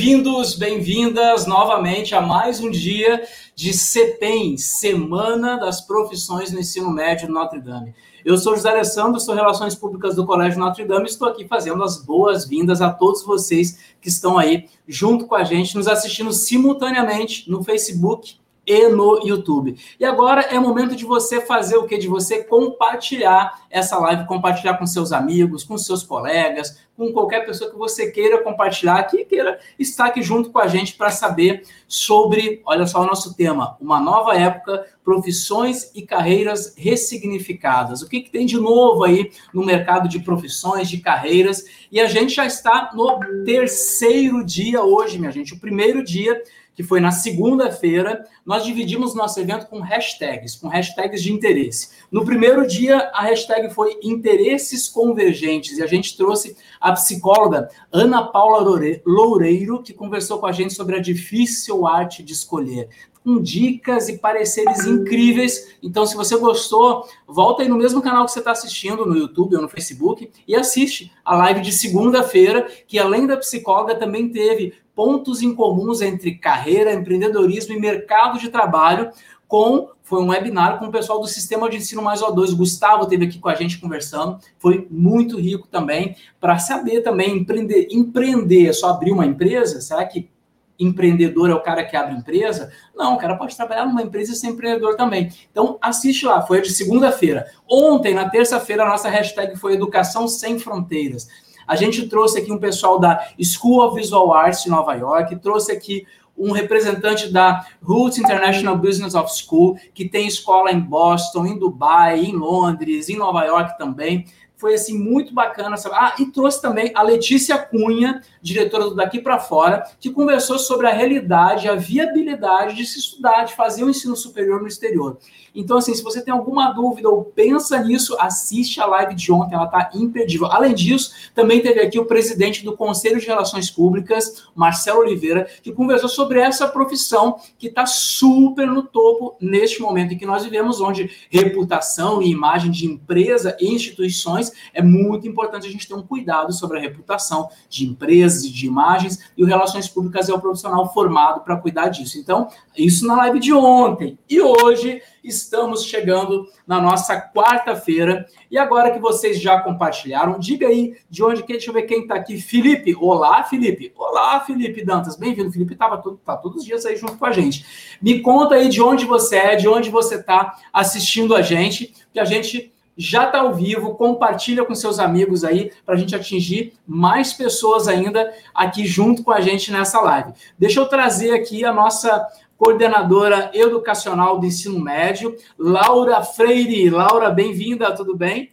Bem-vindos, bem-vindas novamente a mais um dia de CEPEM, Semana das Profissões no Ensino Médio Notre Dame. Eu sou José Alessandro, sou Relações Públicas do Colégio Notre Dame e estou aqui fazendo as boas-vindas a todos vocês que estão aí junto com a gente, nos assistindo simultaneamente no Facebook e no YouTube. E agora é momento de você fazer o que? De você compartilhar essa live, compartilhar com seus amigos, com seus colegas, com qualquer pessoa que você queira compartilhar, que queira estar aqui junto com a gente para saber sobre, olha só o nosso tema, uma nova época, profissões e carreiras ressignificadas. O que, que tem de novo aí no mercado de profissões, de carreiras? E a gente já está no terceiro dia hoje, minha gente, o primeiro dia que foi na segunda-feira, nós dividimos nosso evento com hashtags, com hashtags de interesse. No primeiro dia, a hashtag foi interesses convergentes, e a gente trouxe a psicóloga Ana Paula Loureiro, que conversou com a gente sobre a difícil arte de escolher com dicas e pareceres incríveis. Então, se você gostou, volta aí no mesmo canal que você está assistindo, no YouTube ou no Facebook, e assiste a live de segunda-feira, que além da psicóloga, também teve pontos em comuns entre carreira, empreendedorismo e mercado de trabalho, com foi um webinar com o pessoal do Sistema de Ensino Mais O2. O Gustavo teve aqui com a gente conversando, foi muito rico também para saber também empreender, empreender é só abrir uma empresa, será que empreendedor é o cara que abre empresa. Não, o cara pode trabalhar numa empresa e ser empreendedor também. Então, assiste lá, foi de segunda-feira. Ontem, na terça-feira, a nossa hashtag foi Educação Sem Fronteiras. A gente trouxe aqui um pessoal da School of Visual Arts de Nova York, trouxe aqui um representante da Roots International Business of School, que tem escola em Boston, em Dubai, em Londres, em Nova York também foi assim muito bacana. Sabe? Ah, e trouxe também a Letícia Cunha, diretora do Daqui para Fora, que conversou sobre a realidade, a viabilidade de se estudar, de fazer o um ensino superior no exterior. Então, assim, se você tem alguma dúvida ou pensa nisso, assiste a live de ontem, ela está imperdível. Além disso, também teve aqui o presidente do Conselho de Relações Públicas, Marcelo Oliveira, que conversou sobre essa profissão que está super no topo neste momento em que nós vivemos, onde reputação e imagem de empresa e instituições é muito importante a gente ter um cuidado sobre a reputação de empresas e de imagens, e o Relações Públicas é o profissional formado para cuidar disso. Então, isso na live de ontem. E hoje estamos chegando na nossa quarta-feira. E agora que vocês já compartilharam, diga aí de onde que. Deixa eu ver quem está aqui. Felipe. Olá, Felipe. Olá, Felipe Dantas. Bem-vindo. Felipe estava tá todos os dias aí junto com a gente. Me conta aí de onde você é, de onde você está assistindo a gente, que a gente já está ao vivo, compartilha com seus amigos aí para a gente atingir mais pessoas ainda aqui junto com a gente nessa live. Deixa eu trazer aqui a nossa coordenadora educacional do ensino médio, Laura Freire. Laura, bem-vinda, tudo bem?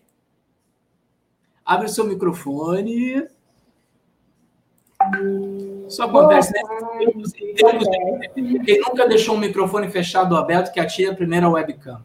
Abre o seu microfone. Isso acontece, né? Quem nunca deixou um microfone fechado ou aberto, que atira a primeira webcam.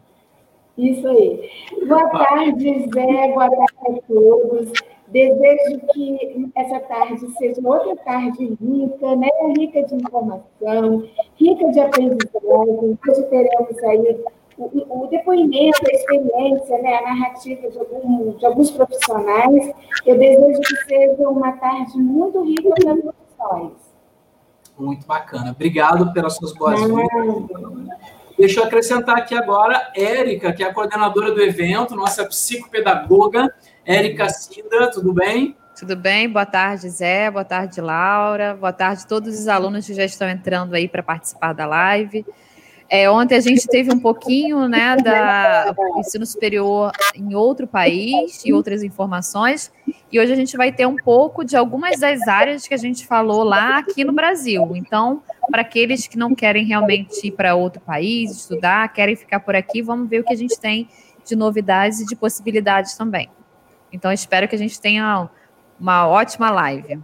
Isso aí. Boa tarde, Zé, boa tarde a todos. Desejo que essa tarde seja outra tarde rica, né? rica de informação, rica de aprendizagem. Hoje teremos aí o, o, depoimento, a experiência, né? a narrativa de, algum, de alguns profissionais. Eu desejo que seja uma tarde muito rica para profissões. Muito bacana. Obrigado pelas suas boas-vindas. Deixa eu acrescentar aqui agora Érica, que é a coordenadora do evento, nossa psicopedagoga. Érica Cida, tudo bem? Tudo bem, boa tarde, Zé, boa tarde, Laura, boa tarde a todos os alunos que já estão entrando aí para participar da live. É, ontem a gente teve um pouquinho né, da ensino superior em outro país e outras informações, e hoje a gente vai ter um pouco de algumas das áreas que a gente falou lá aqui no Brasil. Então, para aqueles que não querem realmente ir para outro país, estudar, querem ficar por aqui, vamos ver o que a gente tem de novidades e de possibilidades também. Então, espero que a gente tenha uma ótima live.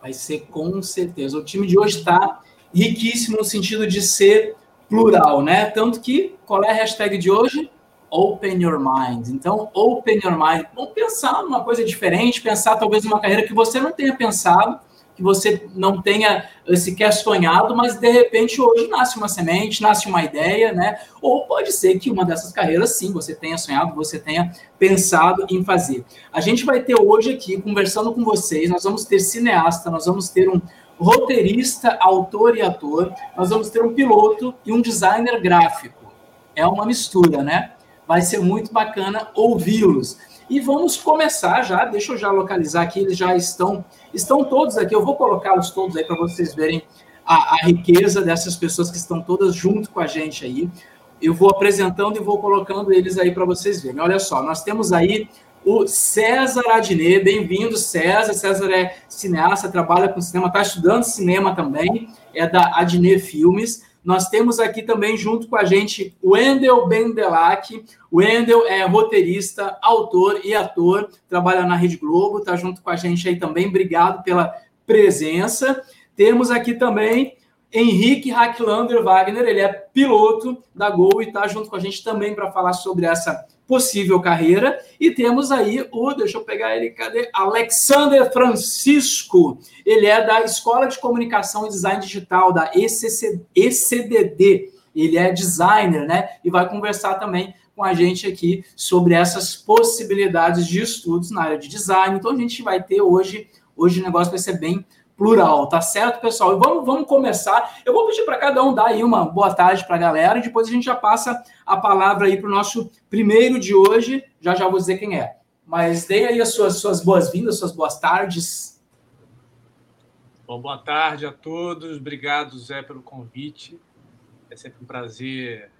Vai ser com certeza. O time de hoje está riquíssimo no sentido de ser plural, né? Tanto que, qual é a hashtag de hoje? Open your mind. Então, open your mind. Vamos pensar numa coisa diferente, pensar talvez numa carreira que você não tenha pensado, que você não tenha sequer sonhado, mas de repente hoje nasce uma semente, nasce uma ideia, né? Ou pode ser que uma dessas carreiras, sim, você tenha sonhado, você tenha pensado em fazer. A gente vai ter hoje aqui, conversando com vocês, nós vamos ter cineasta, nós vamos ter um roteirista, autor e ator. Nós vamos ter um piloto e um designer gráfico. É uma mistura, né? Vai ser muito bacana ouvi-los. E vamos começar já, deixa eu já localizar aqui, eles já estão, estão todos aqui, eu vou colocá-los todos aí para vocês verem a, a, riqueza dessas pessoas que estão todas junto com a gente aí. Eu vou apresentando e vou colocando eles aí para vocês verem. Olha só, nós temos aí o César Adnet, bem-vindo, César. César é cineasta, trabalha com cinema, está estudando cinema também, é da Adnet Filmes. Nós temos aqui também, junto com a gente, o Wendel Bendelac. O Wendel é roteirista, autor e ator, trabalha na Rede Globo, está junto com a gente aí também. Obrigado pela presença. Temos aqui também Henrique Hacklander Wagner, ele é piloto da Gol e está junto com a gente também para falar sobre essa possível carreira. E temos aí o, deixa eu pegar ele, cadê? Alexander Francisco. Ele é da Escola de Comunicação e Design Digital, da ECC, ECDD. Ele é designer, né? E vai conversar também com a gente aqui sobre essas possibilidades de estudos na área de design. Então a gente vai ter hoje, hoje o negócio vai ser bem plural, tá certo, pessoal? E vamos, vamos começar. Eu vou pedir para cada um dar aí uma boa tarde para a galera e depois a gente já passa a palavra aí para o nosso primeiro de hoje. Já já vou dizer quem é. Mas dê aí as suas, suas boas-vindas, suas boas tardes. Bom, boa tarde a todos. Obrigado, Zé, pelo convite. É sempre um prazer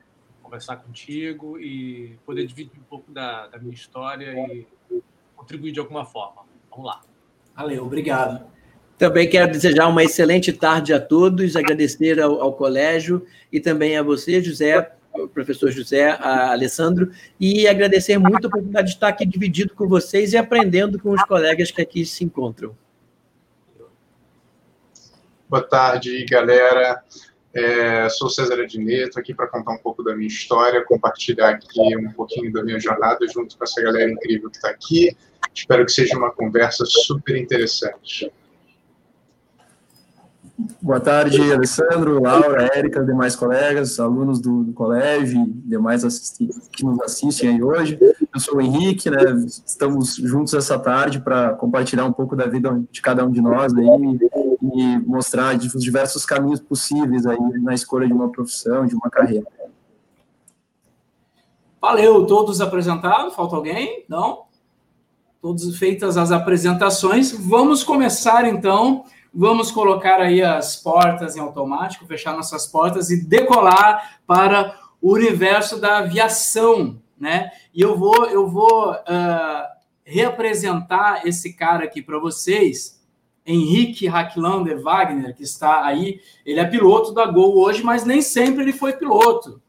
conversar contigo e poder dividir um pouco da, da minha história e contribuir de alguma forma. Vamos lá. Valeu, obrigado. Também quero desejar uma excelente tarde a todos, agradecer ao, ao colégio e também a você, José, professor José, Alessandro, e agradecer muito a oportunidade de estar aqui dividido com vocês e aprendendo com os colegas que aqui se encontram. Boa tarde, galera. É, sou César Adneto, aqui para contar um pouco da minha história, compartilhar aqui um pouquinho da minha jornada junto com essa galera incrível que está aqui. Espero que seja uma conversa super interessante. Boa tarde, Alessandro, Laura, Érica, demais colegas, alunos do, do colégio, demais que nos assistem aí hoje. Eu sou o Henrique, né? Estamos juntos essa tarde para compartilhar um pouco da vida de cada um de nós aí e mostrar os diversos caminhos possíveis aí na escolha de uma profissão, de uma carreira. Valeu, todos apresentados? Falta alguém? Não? Todos feitas as apresentações. Vamos começar então Vamos colocar aí as portas em automático, fechar nossas portas e decolar para o universo da aviação, né? E eu vou, eu vou uh, reapresentar esse cara aqui para vocês, Henrique Hacklander Wagner, que está aí. Ele é piloto da Gol hoje, mas nem sempre ele foi piloto.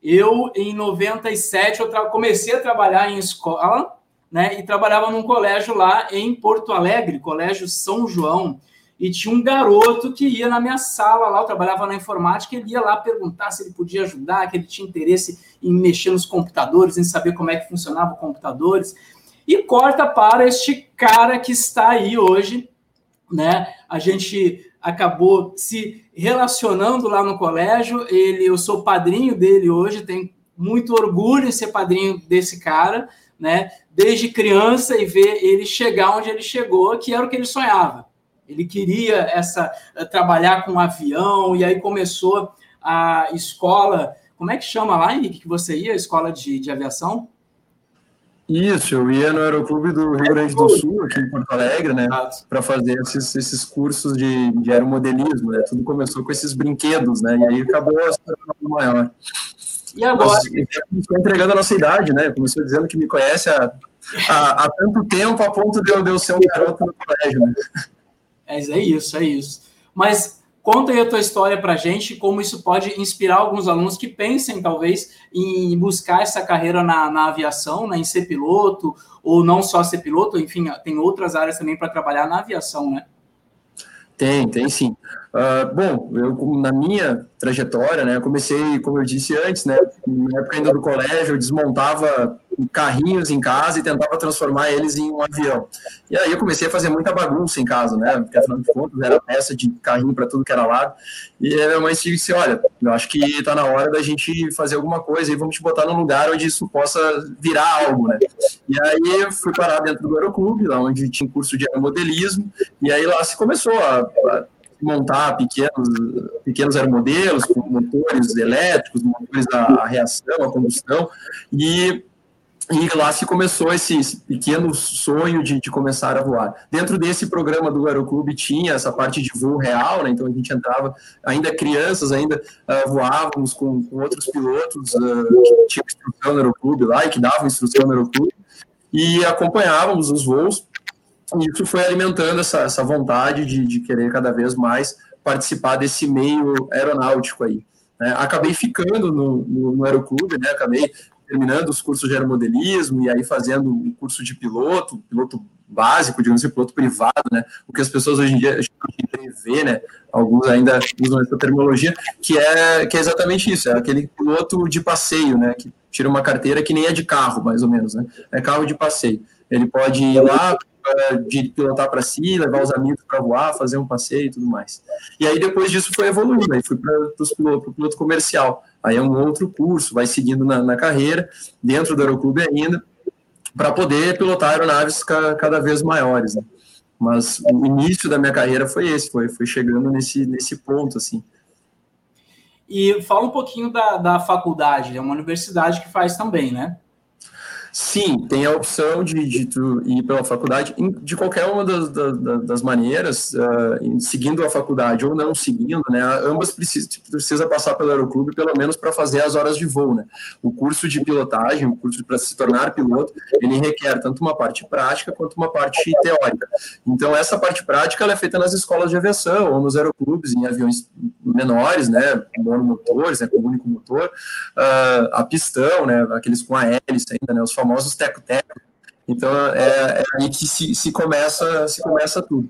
Eu, em 97, eu comecei a trabalhar em escola, né? E trabalhava num colégio lá em Porto Alegre, Colégio São João e tinha um garoto que ia na minha sala lá, eu trabalhava na informática, ele ia lá perguntar se ele podia ajudar, que ele tinha interesse em mexer nos computadores, em saber como é que funcionavam computadores. E corta para este cara que está aí hoje, né? A gente acabou se relacionando lá no colégio, ele, eu sou padrinho dele hoje, tenho muito orgulho em ser padrinho desse cara, né? Desde criança e ver ele chegar onde ele chegou, que era o que ele sonhava ele queria essa eh, trabalhar com um avião e aí começou a escola. Como é que chama lá, Henrique, que você ia? A escola de, de aviação? Isso, eu ia no Aeroclube do Rio Grande do Sul, aqui em Porto Alegre, né, para fazer esses, esses cursos de, de aeromodelismo, né, tudo começou com esses brinquedos, né, e aí acabou se tornando maior. E agora? Estou entregando a nossa idade, né, começou dizendo que me conhece há, há, há tanto tempo, a ponto de eu, de eu ser um garoto no colégio, né. É, é isso, é isso. Mas conta aí a tua história para gente, como isso pode inspirar alguns alunos que pensem, talvez, em buscar essa carreira na, na aviação, né, em ser piloto, ou não só ser piloto, enfim, tem outras áreas também para trabalhar na aviação, né? Tem, tem sim. Uh, bom, eu na minha trajetória, né, comecei, como eu disse antes, né, na época ainda do colégio, eu desmontava carrinhos em casa e tentava transformar eles em um avião. E aí eu comecei a fazer muita bagunça em casa, né? Porque afinal de contas era peça de carrinho para tudo que era lado. E a minha mãe disse: Olha, eu acho que está na hora da gente fazer alguma coisa e vamos te botar num lugar onde isso possa virar algo, né? E aí eu fui parar dentro do aeroclube, lá onde tinha curso de aeromodelismo, e aí lá se começou a, a montar pequenos, pequenos aeromodelos com motores elétricos, motores a, a reação, a combustão, e e lá se começou esse, esse pequeno sonho de, de, começar a voar. Dentro desse programa do Aeroclube tinha essa parte de voo real, né? então a gente entrava, ainda crianças, ainda uh, voávamos com, com, outros pilotos uh, que tinham instrução no Aeroclube lá e que davam instrução no Aeroclube, e acompanhávamos os voos, isso foi alimentando essa, essa vontade de, de querer cada vez mais participar desse meio aeronáutico aí. Né? Acabei ficando no, no, no Aeroclube, né? acabei terminando os cursos de aeromodelismo e aí fazendo o curso de piloto, piloto básico, digamos assim, piloto privado, né? O que as pessoas hoje em dia vê, né? Alguns ainda usam essa terminologia, que é, que é exatamente isso, é aquele piloto de passeio, né? Que tira uma carteira que nem é de carro, mais ou menos, né? É carro de passeio. Ele pode ir lá, de pilotar para si, levar os amigos para voar, fazer um passeio e tudo mais. E aí depois disso foi evoluindo, aí fui para o piloto comercial. Aí é um outro curso, vai seguindo na, na carreira, dentro do Aeroclube ainda, para poder pilotar aeronaves ca, cada vez maiores. Né? Mas o início da minha carreira foi esse, foi, foi chegando nesse, nesse ponto, assim. E fala um pouquinho da, da faculdade, é uma universidade que faz também, né? Sim, tem a opção de, de tu ir pela faculdade de qualquer uma das, das, das maneiras, uh, seguindo a faculdade ou não seguindo, né? Ambas precisa, precisa passar pelo aeroclube pelo menos para fazer as horas de voo, né? O curso de pilotagem, o curso para se tornar piloto, ele requer tanto uma parte prática quanto uma parte teórica. Então essa parte prática ela é feita nas escolas de aviação ou nos aeroclubes em aviões menores, né? Monomotores, né? Com único motor, uh, a pistão, né? Aqueles com a hélice ainda, né? Os famosos teco-teco. Então, é, é, aí que se, se, começa, se começa tudo.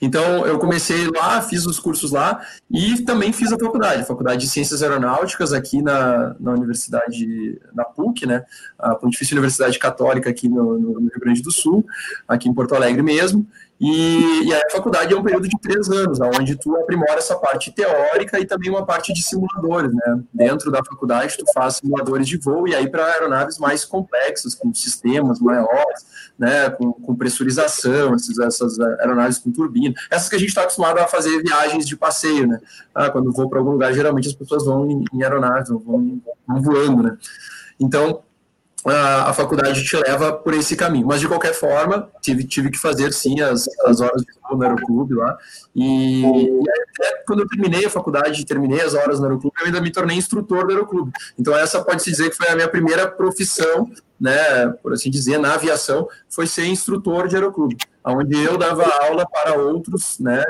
Então, eu comecei lá, fiz os cursos lá e também fiz a faculdade, a Faculdade de Ciências Aeronáuticas aqui na, na Universidade, na PUC, né, a Pontifícia Universidade Católica aqui no, no Rio Grande do Sul, aqui em Porto Alegre mesmo. E, e, a faculdade é um período de três anos, onde tu aprimora essa parte teórica e também uma parte de simuladores, né? Dentro da faculdade tu faz simuladores de voo e aí para aeronaves mais complexas, com sistemas maiores, né? Com, com pressurização, essas, essas aeronaves com turbina, essas que a gente está acostumado a fazer viagens de passeio, né? Ah, quando vou para algum lugar, geralmente as pessoas vão em, em aeronaves, vão, vão voando, né? Então, a, a, faculdade te leva por esse caminho. Mas, de qualquer forma, tive, tive que fazer, sim, as, as horas de voo no aeroclube lá. E, e quando eu terminei a faculdade, terminei as horas no aeroclube, eu ainda me tornei instrutor do aeroclube. Então, essa pode-se dizer que foi a minha primeira profissão, né, por assim dizer, na aviação, foi ser instrutor de aeroclube, onde eu dava aula para outros, né,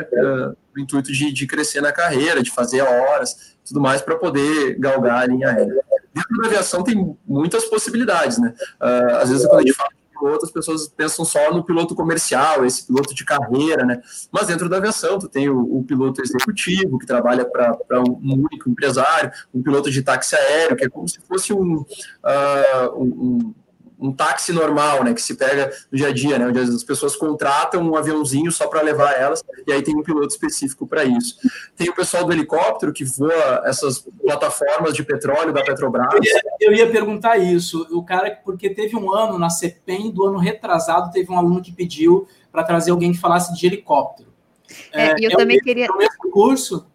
no intuito de, de crescer na carreira, de fazer horas, tudo mais, para poder galgar a linha aérea dentro da aviação tem muitas possibilidades, né? Uh, às vezes, quando a gente fala de piloto, as pessoas pensam só no piloto comercial, esse piloto de carreira, né? Mas dentro da aviação, tu tem o, o piloto executivo, que trabalha para um único empresário, um piloto de táxi aéreo, que é como se fosse um, uh, um um táxi normal, né, que se pega no dia a dia, né, onde as pessoas contratam um aviãozinho só para levar elas, e aí tem um piloto específico para isso. Tem o pessoal do helicóptero que voa essas plataformas de petróleo da Petrobras. Eu ia, eu ia perguntar isso, o cara, porque teve um ano na CEPEM, do ano retrasado, teve um aluno que pediu para trazer alguém que falasse de helicóptero. É, é eu é também o, queria. É o mesmo curso?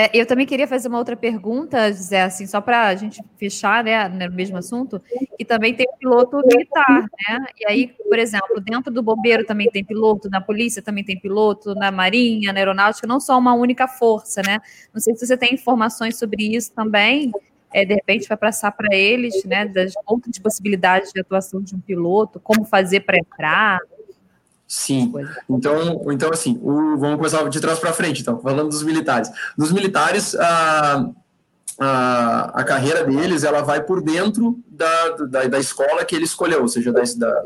É, eu também queria fazer uma outra pergunta, José, assim, só para a gente fechar né, no mesmo assunto, que também tem piloto militar, né? E aí, por exemplo, dentro do bombeiro também tem piloto, na polícia também tem piloto, na marinha, na aeronáutica, não só uma única força, né? Não sei se você tem informações sobre isso também, é, de repente vai passar para eles, né, das outras possibilidades de atuação de um piloto, como fazer para entrar, Sim. Então, então assim, o, vamos começar de trás para frente, então, falando dos militares. Dos militares, a, a, a carreira deles, ela vai por dentro da, da, da, escola que ele escolheu, ou seja, da, da,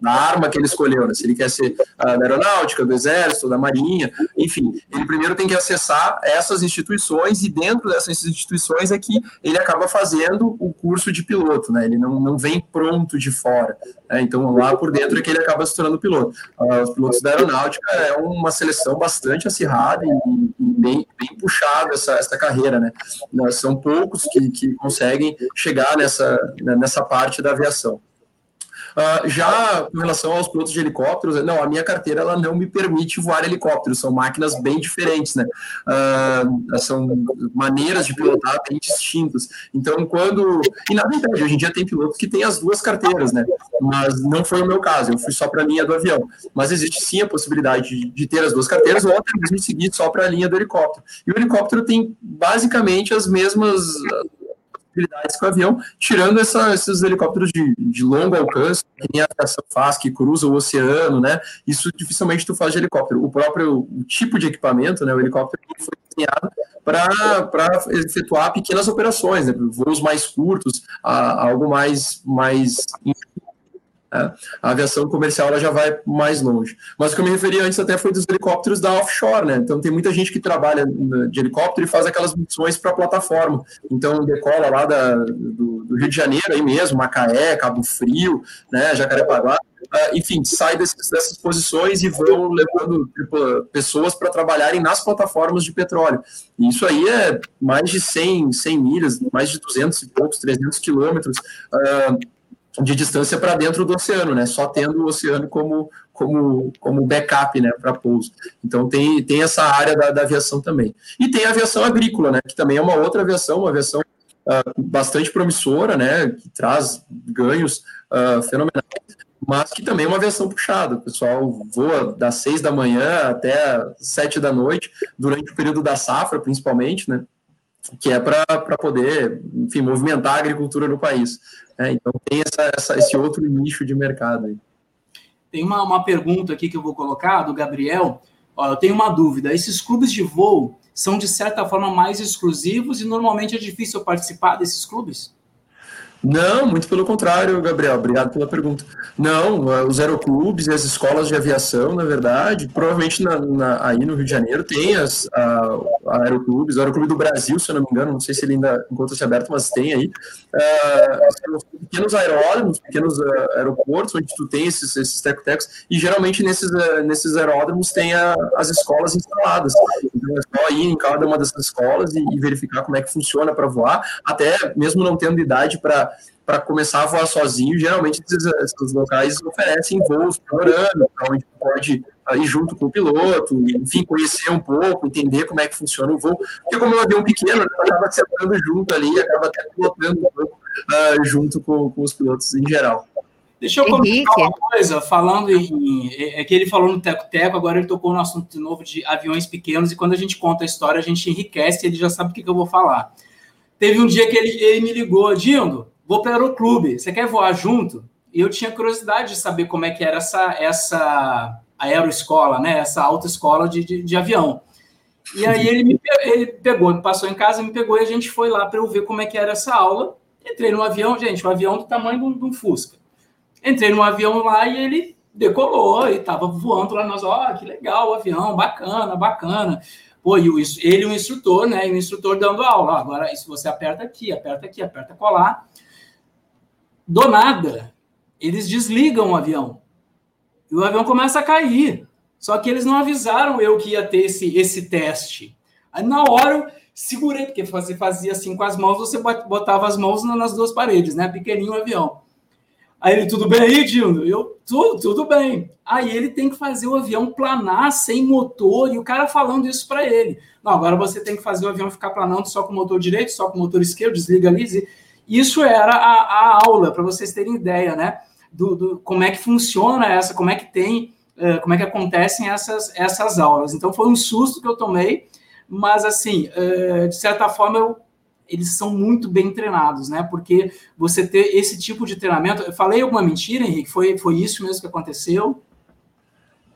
da arma que ele escolheu, né? se ele quer ser uh, da aeronáutica, do exército, da marinha, enfim, ele primeiro tem que acessar essas instituições e dentro dessas instituições é que ele acaba fazendo o curso de piloto, né? ele não, não vem pronto de fora, né? então lá por dentro é que ele acaba se tornando piloto. Uh, os pilotos da aeronáutica é uma seleção bastante acirrada e, e bem, bem puxada essa, essa carreira, né? São poucos que, que conseguem chegar nessa, nessa parte da aviação. Uh, já com relação aos pilotos de helicópteros, não, a minha carteira ela não me permite voar helicópteros, são máquinas bem diferentes, né? Uh, são maneiras de pilotar bem distintas. Então, quando. E na verdade, hoje em dia tem pilotos que têm as duas carteiras, né? Mas não foi o meu caso, eu fui só para a linha do avião. Mas existe sim a possibilidade de, de ter as duas carteiras ou até mesmo seguir só para a linha do helicóptero. E o helicóptero tem basicamente as mesmas possibilidades com o avião, tirando essa, esses helicópteros de, de longo alcance, que nem a aviação faz, que cruza o oceano, né? Isso dificilmente tu faz de helicóptero. O próprio o tipo de equipamento, né? O helicóptero foi desenhado para efetuar pequenas operações, né? voos mais curtos, a, algo mais, mais a aviação comercial ela já vai mais longe. Mas o que eu me referi antes até foi dos helicópteros da offshore, né? Então tem muita gente que trabalha de helicóptero e faz aquelas missões para a plataforma. Então decola lá da, do, do, Rio de Janeiro aí mesmo, Macaé, Cabo Frio, né, Jacarepaguá, uh, enfim, sai desses, dessas posições e vão levando tipo, pessoas para trabalharem nas plataformas de petróleo. E isso aí é mais de 100, 100 milhas, mais de 200 e poucos, 300 quilômetros. Uh, de distância para dentro do oceano, né? Só tendo o oceano como, como, como backup, né, para pouso. Então tem, tem essa área da, da, aviação também. E tem a aviação agrícola, né? Que também é uma outra aviação, uma aviação uh, bastante promissora, né? Que traz ganhos uh, fenomenais, mas que também é uma aviação puxada. O pessoal voa das seis da manhã até sete da noite, durante o período da safra, principalmente, né? Que é para poder, enfim, movimentar a agricultura no país. É, então tem essa, essa, esse outro nicho de mercado aí. Tem uma, uma pergunta aqui que eu vou colocar, do Gabriel. Ó, eu tenho uma dúvida. Esses clubes de voo são, de certa forma, mais exclusivos e normalmente é difícil participar desses clubes? Não, muito pelo contrário, Gabriel. Obrigado pela pergunta. Não, eh, os aeroclubes e as escolas de aviação, na verdade, provavelmente na, na, aí no Rio de Janeiro tem as a, a aeroclubes, o Aeroclube do Brasil, se eu não me engano, não sei se ele ainda encontra-se aberto, mas tem aí. Uh, pequenos aeródromos, pequenos uh, aeroportos, onde tu tem esses, esses tecotecos, e geralmente nesses, nesses aeródromos tem a, as escolas instaladas. Então é só ir em cada uma dessas escolas e, e verificar como é que funciona para voar, até mesmo não tendo idade para para começar a voar sozinho, geralmente esses, esses locais oferecem voos por ano, onde pode ir junto com o piloto, enfim, conhecer um pouco, entender como é que funciona o voo, porque como é um avião pequeno, né, acaba sentando junto ali, acaba até pilotando um pouco uh, junto com, com, os pilotos em geral. Deixa eu comentar uma coisa, falando em. É, é que ele falou no Teco Teco, agora ele tocou no assunto de novo de aviões pequenos, e quando a gente conta a história, a gente enriquece, ele já sabe o que, que eu vou falar. Teve um dia que ele, ele me ligou, Dindo, vou para o aeroclube, você quer voar junto? E eu tinha curiosidade de saber como é que era essa, essa aeroescola, né? Essa autoescola de, de, de avião. E aí ele me ele pegou, passou em casa, me pegou e a gente foi lá para eu ver como é que era essa aula. Entrei no avião, gente, um avião do tamanho de um, de um Fusca. Entrei no avião lá e ele decolou e estava voando lá. Nós, ó, oh, que legal o avião, bacana, bacana. Pô, e o, ele, o instrutor, né? E o instrutor dando aula. Agora, se você aperta aqui, aperta aqui, aperta colar. Do nada, eles desligam o avião. E o avião começa a cair. Só que eles não avisaram eu que ia ter esse, esse teste. Aí, na hora, eu segurei, porque você fazia assim com as mãos, você botava as mãos nas duas paredes, né? Pequenininho o avião. Aí ele, tudo bem aí? Eu, tudo, tudo bem. Aí ele tem que fazer o avião planar sem motor e o cara falando isso para ele. Não, agora você tem que fazer o avião ficar planando só com o motor direito, só com o motor esquerdo, desliga ali. Isso era a, a aula, para vocês terem ideia, né? Do, do, como é que funciona essa, como é que tem, uh, como é que acontecem essas, essas aulas. Então foi um susto que eu tomei, mas assim, uh, de certa forma eu eles são muito bem treinados, né? Porque você ter esse tipo de treinamento. Eu falei alguma mentira, Henrique? Foi, foi isso mesmo que aconteceu?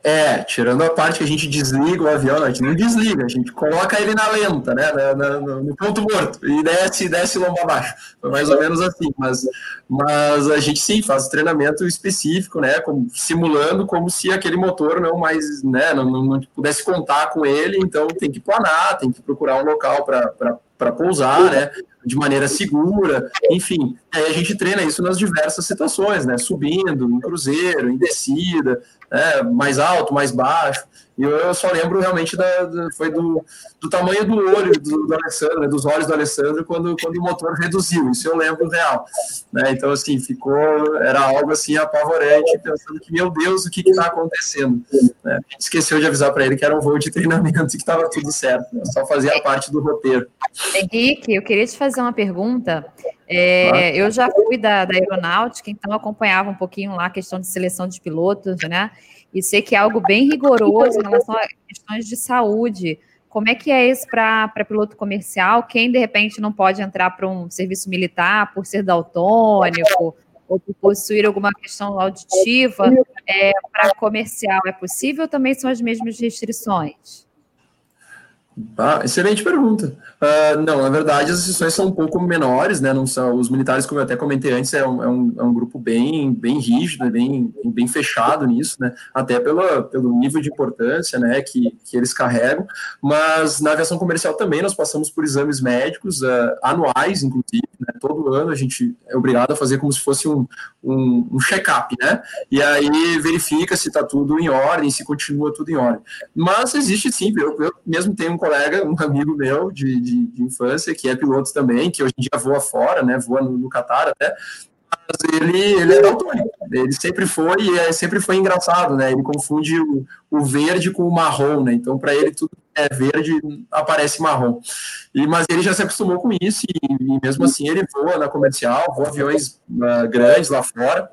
É, tirando a parte que a gente desliga o avião, a gente não desliga, a gente coloca ele na lenta, né, no, no ponto morto, e desce, desce lombo abaixo. Foi mais ou menos assim, mas, mas a gente sim faz treinamento específico, né, como, simulando como se aquele motor não mais, né, não, não, não pudesse contar com ele, então tem que planar, tem que procurar um local para para pousar, né? de maneira segura, enfim. Aí a gente treina isso nas diversas situações, né? Subindo, em cruzeiro, em descida, né? mais alto, mais baixo. E eu só lembro realmente da, da foi do, do tamanho do olho do, do Alessandro, né, dos olhos do Alessandro, quando, quando o motor reduziu. Isso eu lembro real. Né? Então, assim, ficou, era algo assim apavorante, pensando que, meu Deus, o que está acontecendo? Né? A gente esqueceu de avisar para ele que era um voo de treinamento e que estava tudo certo. Né? Só fazia parte do roteiro. Henrique, eu queria te fazer uma pergunta. É, eu já fui da, da aeronáutica, então acompanhava um pouquinho lá a questão de seleção de pilotos, né? e sei que é algo bem rigoroso em relação a questões de saúde. Como é que é isso para piloto comercial? Quem, de repente, não pode entrar para um serviço militar por ser daltônico ou por possuir alguma questão auditiva, é, para comercial é possível ou também são as mesmas restrições? Ah, excelente pergunta. Uh, não, na verdade, as sessões são um pouco menores, né? Não são, os militares, como eu até comentei antes, é um, é um, é um grupo bem, bem rígido, bem, bem fechado nisso, né? Até pelo, pelo nível de importância né, que, que eles carregam. Mas na aviação comercial também nós passamos por exames médicos uh, anuais, inclusive. Né? Todo ano a gente é obrigado a fazer como se fosse um, um, um check-up, né? E aí verifica se está tudo em ordem, se continua tudo em ordem. Mas existe sim, eu, eu mesmo tenho um colega, um amigo meu de, de, de, infância, que é piloto também, que hoje em dia voa fora, né? Voa no, no Catar até. Mas ele, ele é daltônico. Ele sempre foi e é, sempre foi engraçado, né? Ele confunde o, o verde com o marrom, né? Então, para ele, tudo é verde, aparece marrom. E, mas ele já se acostumou com isso e, e mesmo assim ele voa na comercial, voa aviões uh, grandes lá fora.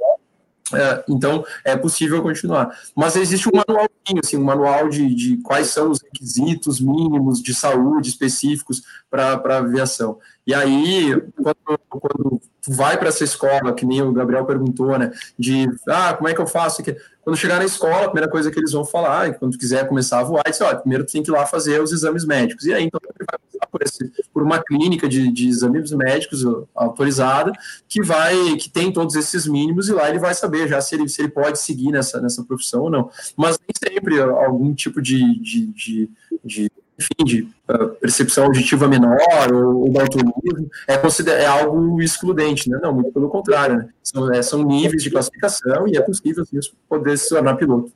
É, então, é possível continuar. Mas existe um manualzinho, assim, um manual de, de quais são os requisitos mínimos de saúde específicos para a aviação. E aí, quando, quando vai para essa escola, que nem o Gabriel perguntou, né, de, ah, como é que eu faço? Quando chegar na escola, a primeira coisa que eles vão falar, quando quiser começar a voar, é dizer, olha, primeiro tu tem que ir lá fazer os exames médicos. E aí, então, ele vai por, esse, por uma clínica de, de exames médicos autorizada, que vai, que tem todos esses mínimos, e lá ele vai saber já se ele, se ele pode seguir nessa, nessa profissão ou não. Mas nem sempre algum tipo de, de, de, de enfim, de uh, percepção auditiva menor ou, ou daltonismo, é, é algo excludente, né? Não, muito pelo contrário, né? São, é, são níveis de classificação e é possível assim, poder se tornar piloto.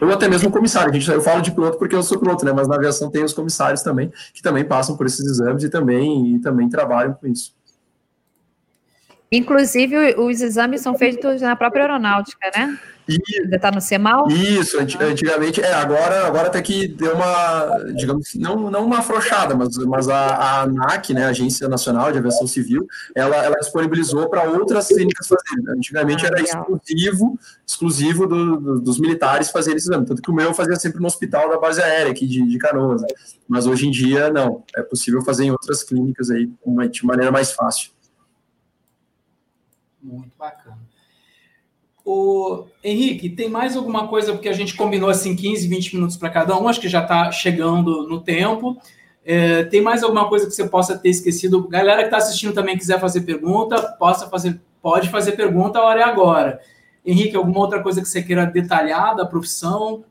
Ou até mesmo comissário. A gente, eu falo de piloto porque eu sou piloto, né? Mas na aviação tem os comissários também, que também passam por esses exames e também, e também trabalham com isso. Inclusive, os exames são feitos na própria aeronáutica, né? E, Ainda está no CEMAL? Isso, antigamente, é, agora, agora até que deu uma, digamos, não, não uma afrouxada, mas, mas a, a ANAC, né, a Agência Nacional de Aviação Civil, ela, ela disponibilizou para outras clínicas fazerem. Antigamente ah, era legal. exclusivo, exclusivo do, do, dos militares fazerem esse exame, tanto que o meu fazia sempre no hospital da base aérea aqui de, de Canoas, né? mas hoje em dia não, é possível fazer em outras clínicas aí de maneira mais fácil. Muito bacana. O Henrique, tem mais alguma coisa, porque a gente combinou assim 15, 20 minutos para cada um, acho que já está chegando no tempo. É, tem mais alguma coisa que você possa ter esquecido? Galera que está assistindo também quiser fazer pergunta, possa fazer, pode fazer pergunta, a hora é agora. Henrique, alguma outra coisa que você queira detalhar da profissão?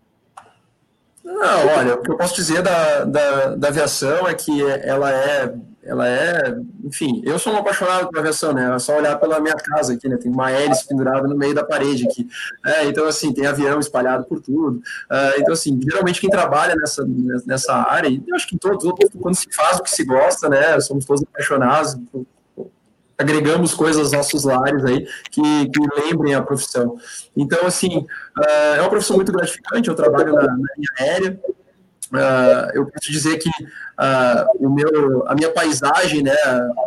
Não, olha, o que eu posso dizer da, da, da aviação é que ela é ela é, enfim, eu sou um apaixonado por aviação, né? É só olhar pela minha casa aqui, né? Tem uma hélice pendurada no meio da parede aqui. É, então, assim, tem avião espalhado por tudo. Uh, então, assim, geralmente quem trabalha nessa, nessa área, e eu acho que todos, quando se faz o que se gosta, né? Somos todos apaixonados, agregamos coisas aos nossos lares aí que, que lembrem a profissão. Então, assim, uh, é uma profissão muito gratificante. Eu trabalho na, na linha aérea, Uh, eu posso dizer que uh, o meu, a minha paisagem, né,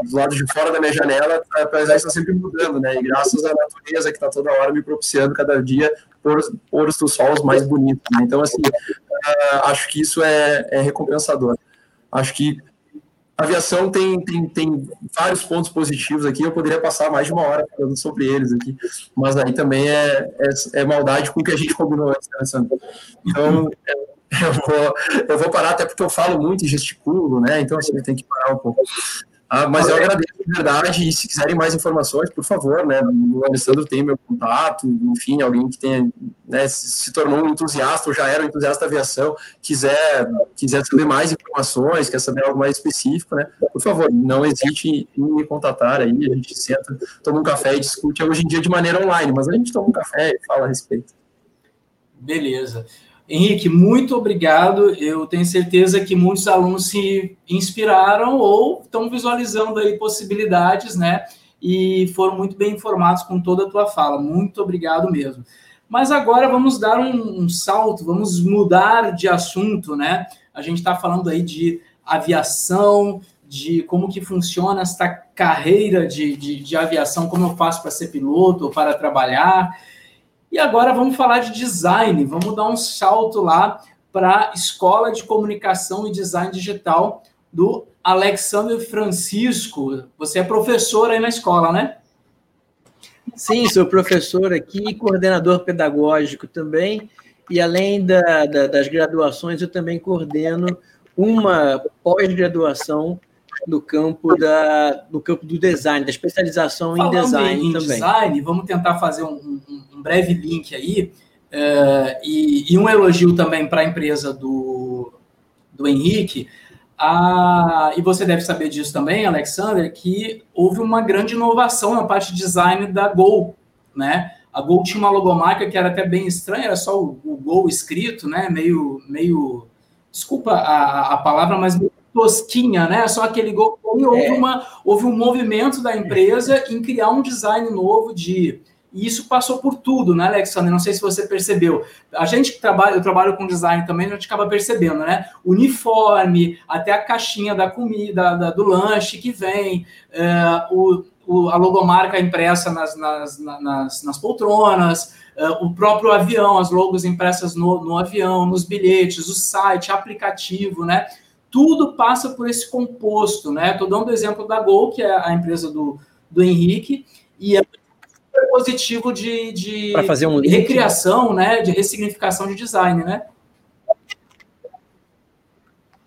do lado de fora da minha janela, a paisagem está sempre mudando, né, e graças à natureza que está toda hora me propiciando cada dia poros, poros do sol mais bonitos. Né? Então, assim, uh, acho que isso é, é recompensador. Acho que a aviação tem, tem, tem vários pontos positivos aqui, eu poderia passar mais de uma hora falando sobre eles aqui, mas aí também é, é, é maldade com o que a gente combinou antes, né? Então, é, eu vou, eu vou parar até porque eu falo muito e gesticulo, né? Então, assim, tem que parar um pouco. Ah, mas eu agradeço de verdade, e se quiserem mais informações, por favor, né, o Alessandro tem meu contato, enfim, alguém que tenha, né, se tornou um entusiasta ou já era um entusiasta da aviação, quiser, quiser saber mais informações, quer saber algo mais específico, né, por favor, não hesite em me contatar aí, a gente senta, toma um café e discute, hoje em dia de maneira online, mas a gente toma um café e fala a respeito. Beleza. Henrique, muito obrigado. Eu tenho certeza que muitos alunos se inspiraram ou estão visualizando aí possibilidades, né? E foram muito bem informados com toda a tua fala. Muito obrigado mesmo. Mas agora vamos dar um, um salto, vamos mudar de assunto, né? A gente está falando aí de aviação, de como que funciona esta carreira de, de, de aviação, como eu faço para ser piloto ou para trabalhar. E agora vamos falar de design, vamos dar um salto lá para a Escola de Comunicação e Design Digital do Alexandre Francisco. Você é professor aí na escola, né? Sim, sou professor aqui, coordenador pedagógico também, e além da, da, das graduações, eu também coordeno uma pós-graduação no campo da no campo do design, da especialização Falando em design em também. design, vamos tentar fazer um, um, um breve link aí uh, e, e, um elogio também para a empresa do, do Henrique. Ah, e você deve saber disso também, Alexander, que houve uma grande inovação na parte de design da Gol, né? A Gol tinha uma logomarca que era até bem estranha, era só o, o Gol escrito, né? Meio, meio, desculpa a, a palavra, mas tosquinha, né? Só aquele gol. E houve, é. uma, houve um movimento da empresa em criar um design novo de. E isso passou por tudo, né, Alexandre? Não sei se você percebeu. A gente que trabalha, eu trabalho com design também, a gente acaba percebendo, né? Uniforme, até a caixinha da comida, da, do lanche que vem, é, o, o, a logomarca impressa nas, nas, nas, nas poltronas, é, o próprio avião, as logos impressas no, no avião, nos bilhetes, o site, aplicativo, né? Tudo passa por esse composto, né? Estou dando o exemplo da Gol, que é a empresa do, do Henrique, e é positivo de, de fazer um recriação, né? De ressignificação de design, né?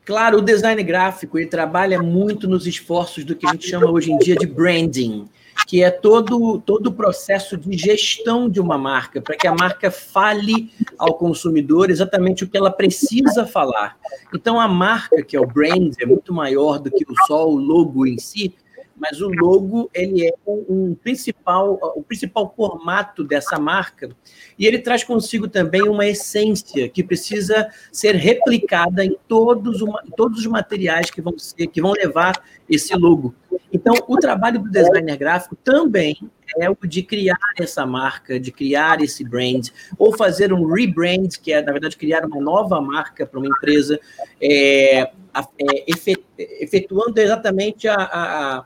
Claro, o design gráfico ele trabalha muito nos esforços do que a gente chama hoje em dia de branding que é todo, todo o processo de gestão de uma marca, para que a marca fale ao consumidor exatamente o que ela precisa falar. Então, a marca, que é o brand, é muito maior do que só o logo em si, mas o logo ele é um principal, o principal formato dessa marca e ele traz consigo também uma essência que precisa ser replicada em todos, uma, todos os materiais que vão ser, que vão levar esse logo. Então, o trabalho do designer gráfico também é o de criar essa marca, de criar esse brand, ou fazer um rebrand, que é, na verdade, criar uma nova marca para uma empresa, é, é, efetuando exatamente a, a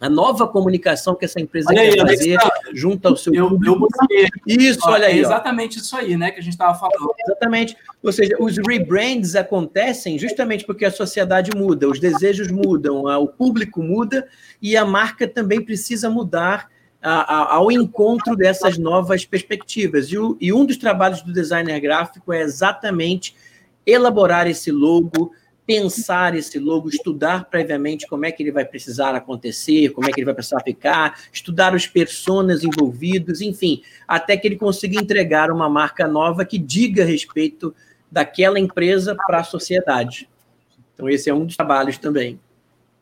a nova comunicação que essa empresa olha quer aí, fazer junto ao seu eu, público. Eu isso, olha aí. É exatamente ó. isso aí, né, que a gente estava falando. Exatamente. Ou seja, os rebrands acontecem justamente porque a sociedade muda, os desejos mudam, o público muda e a marca também precisa mudar ao encontro dessas novas perspectivas. E, o, e um dos trabalhos do designer gráfico é exatamente elaborar esse logo, pensar esse logo, estudar previamente como é que ele vai precisar acontecer, como é que ele vai precisar ficar, estudar os personas envolvidos, enfim, até que ele consiga entregar uma marca nova que diga respeito daquela empresa para a sociedade. Então, esse é um dos trabalhos também.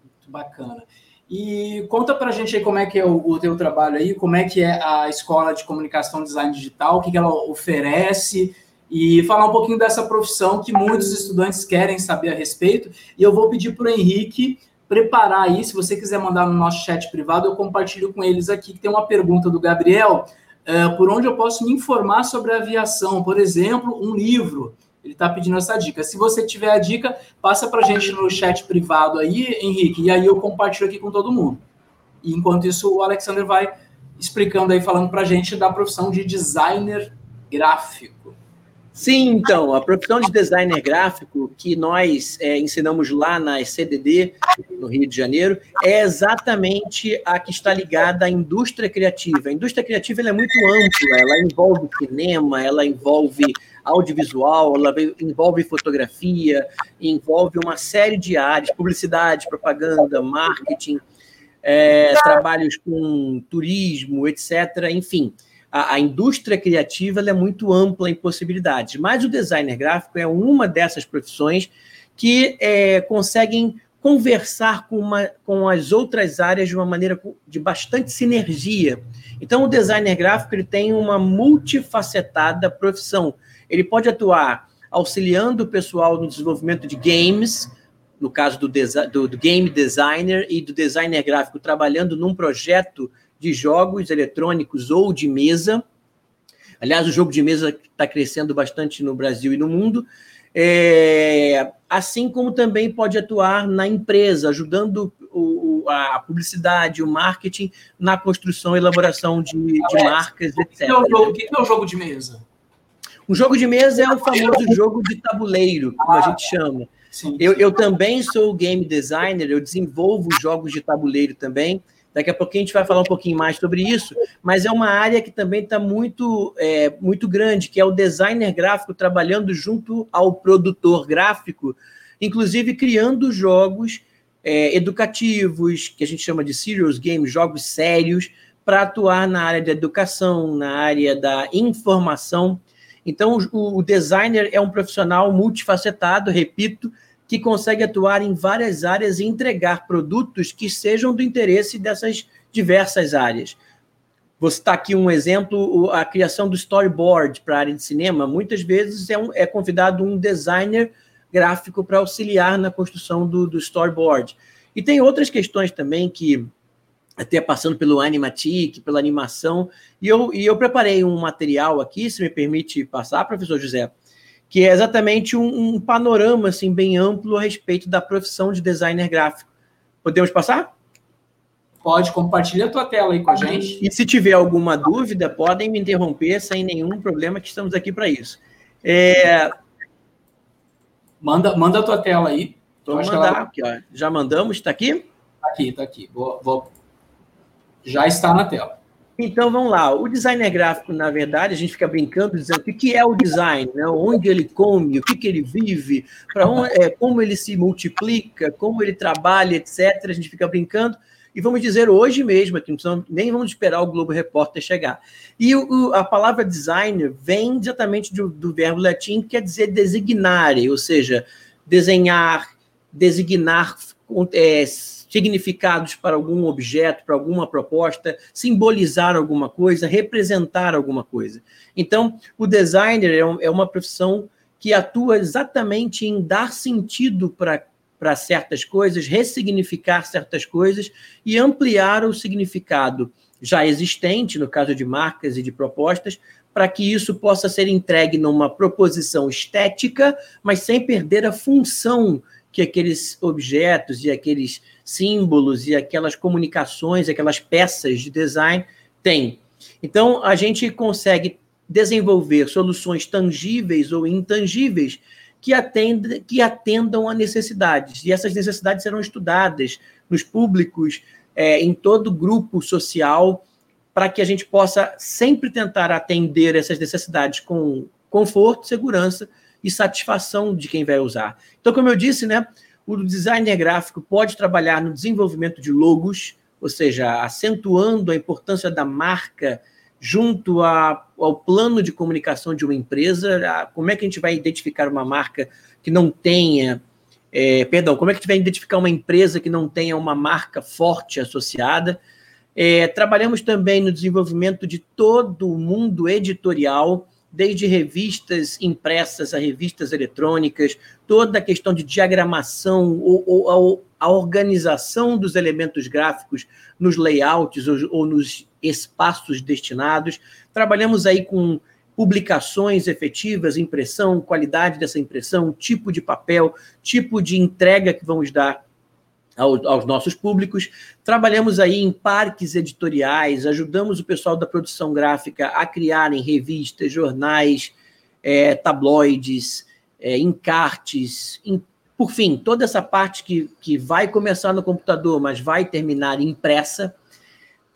Muito bacana. E conta para a gente aí como é que é o, o teu trabalho aí, como é que é a Escola de Comunicação Design Digital, o que, que ela oferece, e falar um pouquinho dessa profissão que muitos estudantes querem saber a respeito. E eu vou pedir para o Henrique preparar aí, se você quiser mandar no nosso chat privado, eu compartilho com eles aqui, que tem uma pergunta do Gabriel, uh, por onde eu posso me informar sobre aviação, por exemplo, um livro. Ele está pedindo essa dica. Se você tiver a dica, passa para a gente no chat privado aí, Henrique, e aí eu compartilho aqui com todo mundo. E enquanto isso, o Alexander vai explicando aí, falando para a gente da profissão de designer gráfico. Sim, então, a profissão de designer gráfico que nós é, ensinamos lá na CDD, no Rio de Janeiro, é exatamente a que está ligada à indústria criativa. A indústria criativa é muito ampla, ela envolve cinema, ela envolve audiovisual, ela envolve fotografia, envolve uma série de áreas, publicidade, propaganda, marketing, é, trabalhos com turismo, etc. Enfim, a, a indústria criativa é muito ampla em possibilidades, mas o designer gráfico é uma dessas profissões que é, conseguem conversar com, uma, com as outras áreas de uma maneira de bastante sinergia. Então, o designer gráfico ele tem uma multifacetada profissão. Ele pode atuar auxiliando o pessoal no desenvolvimento de games, no caso do, do, do game designer e do designer gráfico, trabalhando num projeto de jogos eletrônicos ou de mesa. Aliás, o jogo de mesa está crescendo bastante no Brasil e no mundo. É, assim como também pode atuar na empresa, ajudando o, a publicidade, o marketing na construção e elaboração de, de marcas, etc. O que é, o que é o jogo de mesa? O jogo de mesa é o famoso jogo de tabuleiro, como a gente chama. Eu, eu também sou game designer, eu desenvolvo jogos de tabuleiro também. Daqui a pouquinho a gente vai falar um pouquinho mais sobre isso, mas é uma área que também está muito, é, muito grande, que é o designer gráfico trabalhando junto ao produtor gráfico, inclusive criando jogos é, educativos, que a gente chama de serious games, jogos sérios, para atuar na área da educação, na área da informação. Então, o, o designer é um profissional multifacetado, repito, que consegue atuar em várias áreas e entregar produtos que sejam do interesse dessas diversas áreas. Vou citar aqui um exemplo: a criação do storyboard para a área de cinema. Muitas vezes é, um, é convidado um designer gráfico para auxiliar na construção do, do, storyboard. E tem outras questões também que, até passando pelo Animatic, pela animação, e eu, e eu preparei um material aqui, se me permite passar, professor José, que é exatamente um, um, panorama assim bem amplo a respeito da profissão de designer gráfico. Podemos passar? Pode, compartilha a tua tela aí com a gente. E se tiver alguma dúvida, podem me interromper sem nenhum problema, que estamos aqui para isso. É... Manda, manda a tua tela aí. Vamos mandar ela... aqui, ó. Já mandamos, está aqui? Está aqui, está aqui. Vou, vou... Já está na tela. Então vamos lá. O designer gráfico, na verdade, a gente fica brincando dizendo o que é o design, né? onde ele come, o que, que ele vive, para é, como ele se multiplica, como ele trabalha, etc. A gente fica brincando e vamos dizer hoje mesmo, aqui, nem vamos esperar o Globo Repórter chegar. E o, a palavra designer vem exatamente do, do verbo latim que quer dizer designare, ou seja, desenhar, designar é, significados para algum objeto, para alguma proposta, simbolizar alguma coisa, representar alguma coisa. Então, o designer é, é uma profissão que atua exatamente em dar sentido para para certas coisas, ressignificar certas coisas e ampliar o significado já existente, no caso de marcas e de propostas, para que isso possa ser entregue numa proposição estética, mas sem perder a função que aqueles objetos e aqueles símbolos e aquelas comunicações, aquelas peças de design têm. Então, a gente consegue desenvolver soluções tangíveis ou intangíveis que, atendam, que atendam a necessidades. E essas necessidades serão estudadas nos públicos, é, em todo grupo social, para que a gente possa sempre tentar atender essas necessidades com conforto, segurança e satisfação de quem vai usar. Então, como eu disse, né, o designer gráfico pode trabalhar no desenvolvimento de logos, ou seja, acentuando a importância da marca junto a, ao plano de comunicação de uma empresa. A, como é que a gente vai identificar uma marca que não tenha. É, perdão, como é que a gente vai identificar uma empresa que não tenha uma marca forte associada? É, trabalhamos também no desenvolvimento de todo o mundo editorial desde revistas impressas a revistas eletrônicas, toda a questão de diagramação ou, ou a organização dos elementos gráficos nos layouts ou, ou nos espaços destinados. Trabalhamos aí com publicações efetivas, impressão, qualidade dessa impressão, tipo de papel, tipo de entrega que vamos dar aos nossos públicos. Trabalhamos aí em parques editoriais, ajudamos o pessoal da produção gráfica a criarem revistas, jornais, é, tabloides, é, encartes, em, por fim, toda essa parte que, que vai começar no computador, mas vai terminar impressa.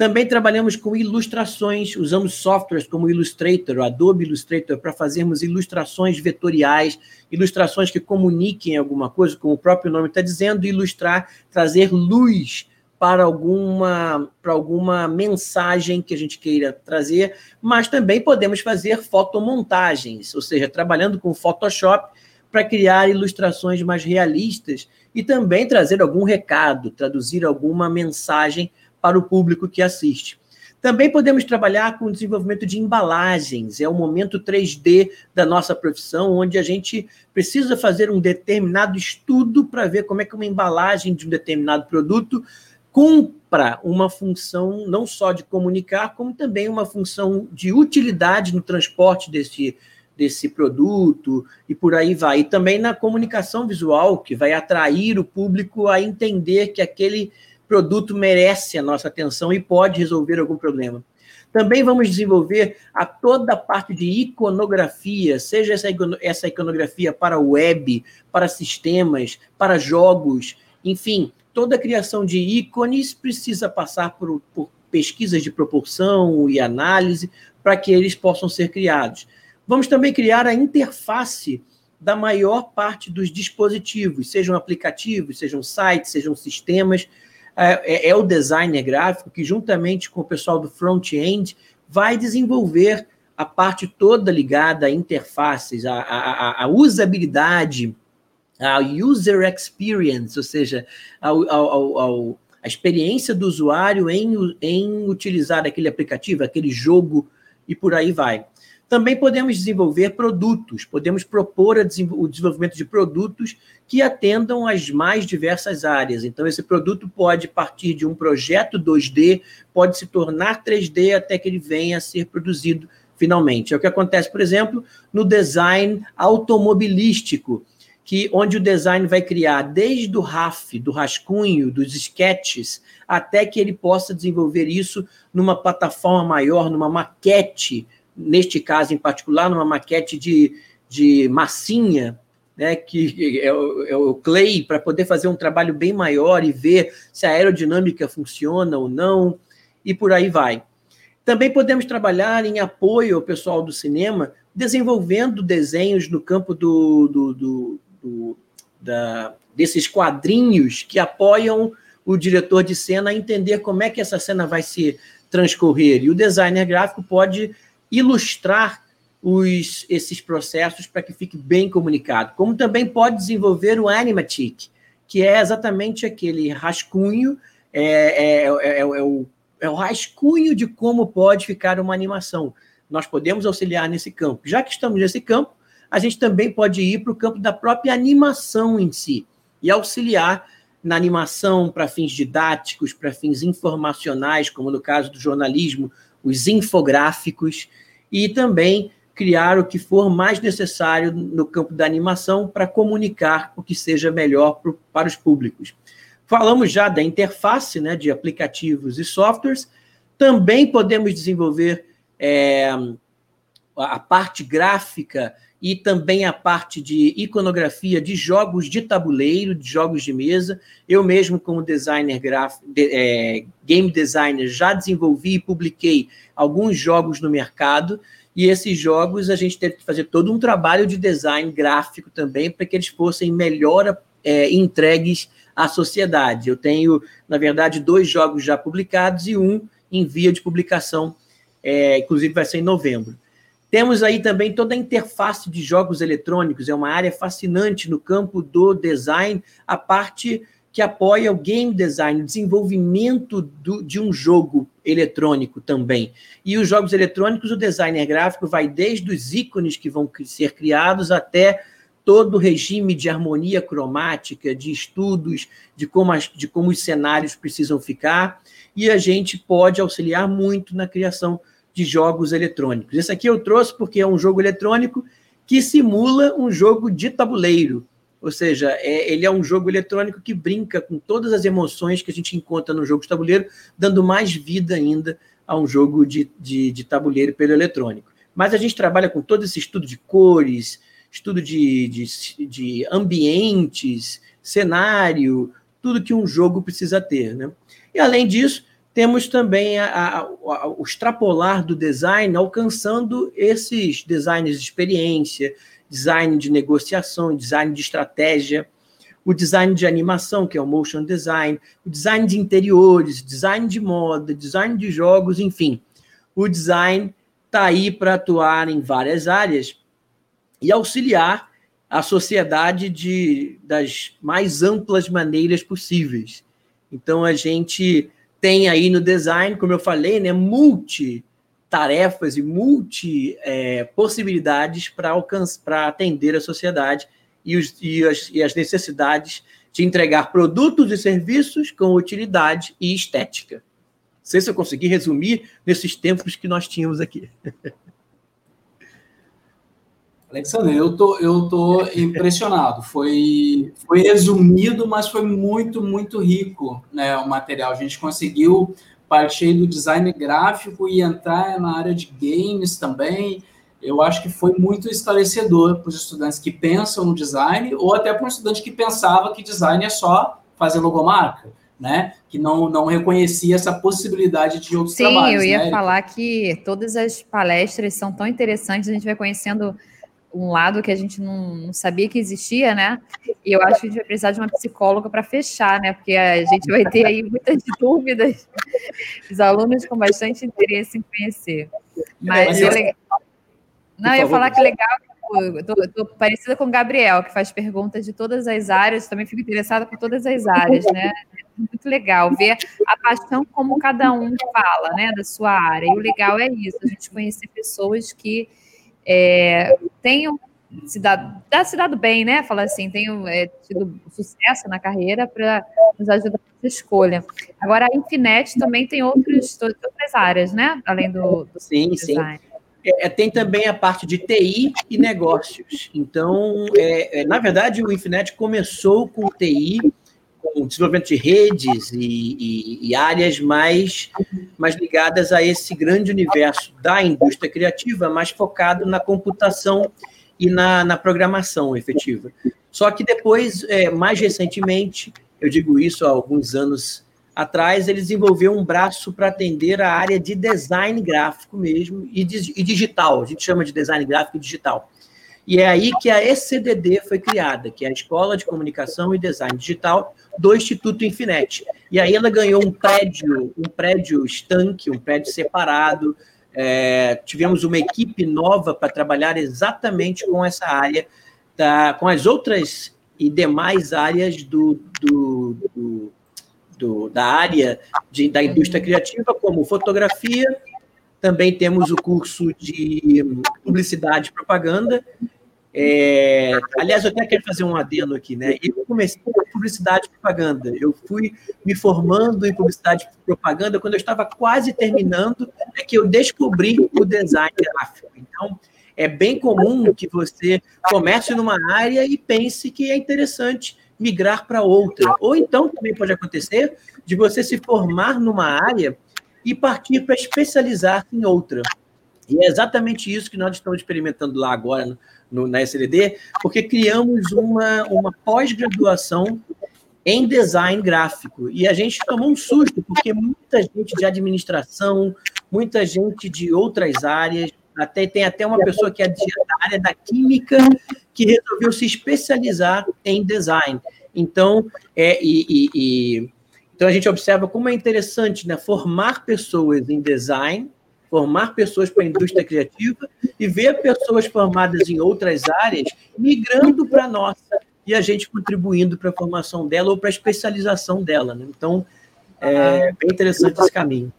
Também trabalhamos com ilustrações, usamos softwares como Illustrator, Adobe Illustrator, para fazermos ilustrações vetoriais, ilustrações que comuniquem alguma coisa, como o próprio nome está dizendo, ilustrar, trazer luz para alguma, para alguma mensagem que a gente queira trazer, mas também podemos fazer fotomontagens, ou seja, trabalhando com Photoshop para criar ilustrações mais realistas e também trazer algum recado, traduzir alguma mensagem para o público que assiste. Também podemos trabalhar com o desenvolvimento de embalagens, é o momento 3D da nossa profissão, onde a gente precisa fazer um determinado estudo para ver como é que uma embalagem de um determinado produto cumpra uma função não só de comunicar, como também uma função de utilidade no transporte desse, desse produto e por aí vai. E também na comunicação visual, que vai atrair o público a entender que aquele produto merece a nossa atenção e pode resolver algum problema. Também vamos desenvolver a toda a parte de iconografia, seja essa, iconografia para web, para sistemas, para jogos, enfim, toda a criação de ícones precisa passar por, por pesquisas de proporção e análise para que eles possam ser criados. Vamos também criar a interface da maior parte dos dispositivos, sejam aplicativos, sejam sites, sejam sistemas. É, é, é o designer gráfico que, juntamente com o pessoal do front-end, vai desenvolver a parte toda ligada a interfaces, a, a, a usabilidade a user experience, ou seja, ao, ao, ao, a experiência do usuário em, em utilizar aquele aplicativo, aquele jogo e por aí vai. Também podemos desenvolver produtos, podemos propor o desenvolvimento de produtos que atendam às mais diversas áreas. Então, esse produto pode partir de um projeto 2D, pode se tornar 3D até que ele venha a ser produzido finalmente. É o que acontece, por exemplo, no design automobilístico que onde o design vai criar desde o RAF, do rascunho, dos sketches, até que ele possa desenvolver isso numa plataforma maior, numa maquete, neste caso em particular, numa maquete de, de massinha, né, que é o, é o clay, para poder fazer um trabalho bem maior e ver se a aerodinâmica funciona ou não, e por aí vai. Também podemos trabalhar em apoio ao pessoal do cinema, desenvolvendo desenhos no campo do, do, do do, da, desses quadrinhos que apoiam o diretor de cena a entender como é que essa cena vai se transcorrer. E o designer gráfico pode ilustrar os, esses processos para que fique bem comunicado. Como também pode desenvolver o animatic, que é exatamente aquele rascunho, é, é, é, é, o, é o rascunho de como pode ficar uma animação. Nós podemos auxiliar nesse campo. Já que estamos nesse campo, a gente também pode ir para o campo da própria animação em si e auxiliar na animação para fins didáticos, para fins informacionais, como no caso do jornalismo, os infográficos, e também criar o que for mais necessário no campo da animação para comunicar o que seja melhor pro, para os públicos. Falamos já da interface né, de aplicativos e softwares, também podemos desenvolver é, a parte gráfica e também a parte de iconografia de jogos de tabuleiro, de jogos de mesa. Eu mesmo, como designer de, é, game designer, já desenvolvi e publiquei alguns jogos no mercado, e esses jogos a gente teve que fazer todo um trabalho de design gráfico também para que eles fossem melhor é, entregues à sociedade. Eu tenho, na verdade, dois jogos já publicados e um em via de publicação, é, inclusive vai ser em novembro. Temos aí também toda a interface de jogos eletrônicos, é uma área fascinante no campo do design, a parte que apoia o game design, o desenvolvimento do, de um jogo eletrônico também. E os jogos eletrônicos, o designer gráfico vai desde os ícones que vão ser criados até todo o regime de harmonia cromática, de estudos, de como, as, de como os cenários precisam ficar, e a gente pode auxiliar muito na criação de jogos eletrônicos. Esse aqui eu trouxe porque é um jogo eletrônico que simula um jogo de tabuleiro. Ou seja, é, ele é um jogo eletrônico que brinca com todas as emoções que a gente encontra no jogo de tabuleiro, dando mais vida ainda a um jogo de, de, de tabuleiro pelo eletrônico. mas a gente trabalha com todo esse estudo de cores, estudo de, de, de ambientes, cenário, tudo que um jogo precisa ter. Né? E, além disso, temos também a, a, a, o extrapolar do design, alcançando esses designs de experiência, design de negociação, design de estratégia, o design de animação, que é o motion design, o design de interiores, design de moda, design de jogos, enfim. O design está aí para atuar em várias áreas e auxiliar a sociedade de, das mais amplas maneiras possíveis. Então, a gente tem aí no design, como eu falei, né, multi tarefas e multi é, possibilidades para alcançar, para atender a sociedade e, os, e, as, e as necessidades de entregar produtos e serviços com utilidade e estética. Não sei se eu consegui resumir nesses tempos que nós tínhamos aqui. Alexandre, eu tô, eu tô impressionado. Foi, foi resumido, mas foi muito, muito rico né, o material. A gente conseguiu partir do design gráfico e entrar na área de games também. Eu acho que foi muito esclarecedor para os estudantes que pensam no design, ou até para um estudante que pensava que design é só fazer logomarca, né? Que não, não reconhecia essa possibilidade de outros Sim, trabalhos. Sim, eu ia né? falar que todas as palestras são tão interessantes, a gente vai conhecendo um lado que a gente não, não, sabia que existia, né? E eu acho que a gente vai precisar de uma psicóloga para fechar, né? Porque a gente vai ter aí muitas dúvidas, os alunos com bastante interesse em conhecer. Mas é legal. Não, eu ia falar que legal, estou parecida com o Gabriel, que faz perguntas de todas as áreas, também fico interessada por todas as áreas, né? Muito legal ver a paixão como cada um fala, né, da sua área. E o legal é isso, a gente conhecer pessoas que é, tenham se dado, se dado bem, né? Fala assim, tenham é, tido sucesso na carreira para nos ajudar nessa escolha. Agora, a Infinet também tem outros, outras áreas, né? Além do, do sim, design. Sim. É, tem também a parte de TI e negócios. Então, é, é, na verdade, o Infinet começou com TI, com desenvolvimento de redes e, e, e, áreas mais, mais ligadas a esse grande universo da indústria criativa, mais focado na computação e na, na programação efetiva. Só que depois, é, mais recentemente, eu digo isso há alguns anos atrás, ele desenvolveu um braço para atender a área de design gráfico mesmo e, e digital. A gente chama de design gráfico e digital. E é aí que a ECDD foi criada, que é a Escola de Comunicação e Design Digital do Instituto Infinet. E aí ela ganhou um prédio, um prédio estanque, um prédio separado. É, tivemos uma equipe nova para trabalhar exatamente com essa área, da, com as outras e demais áreas do, do, do, do da área de, da indústria criativa, como fotografia, também temos o curso de publicidade e propaganda, é, aliás, eu até quero fazer um adendo aqui, né? Eu comecei com publicidade e propaganda. Eu fui me formando em publicidade e propaganda quando eu estava quase terminando, é que eu descobri o design gráfico. Então, é bem comum que você comece numa área e pense que é interessante migrar para outra. Ou então também pode acontecer de você se formar numa área e partir para especializar em outra. E é exatamente isso que nós estamos experimentando lá agora no, na SLD, porque criamos uma, uma pós-graduação em design gráfico. E a gente tomou um susto, porque muita gente de administração, muita gente de outras áreas, até tem até uma pessoa que é da área da química que resolveu se especializar em design. Então, é, e, e, e, então a gente observa como é interessante né, formar pessoas em design formar pessoas para a indústria criativa e ver pessoas formadas em outras áreas migrando para a nossa e a gente contribuindo para a formação dela ou para a especialização dela. Né? Então, é bem interessante esse caminho.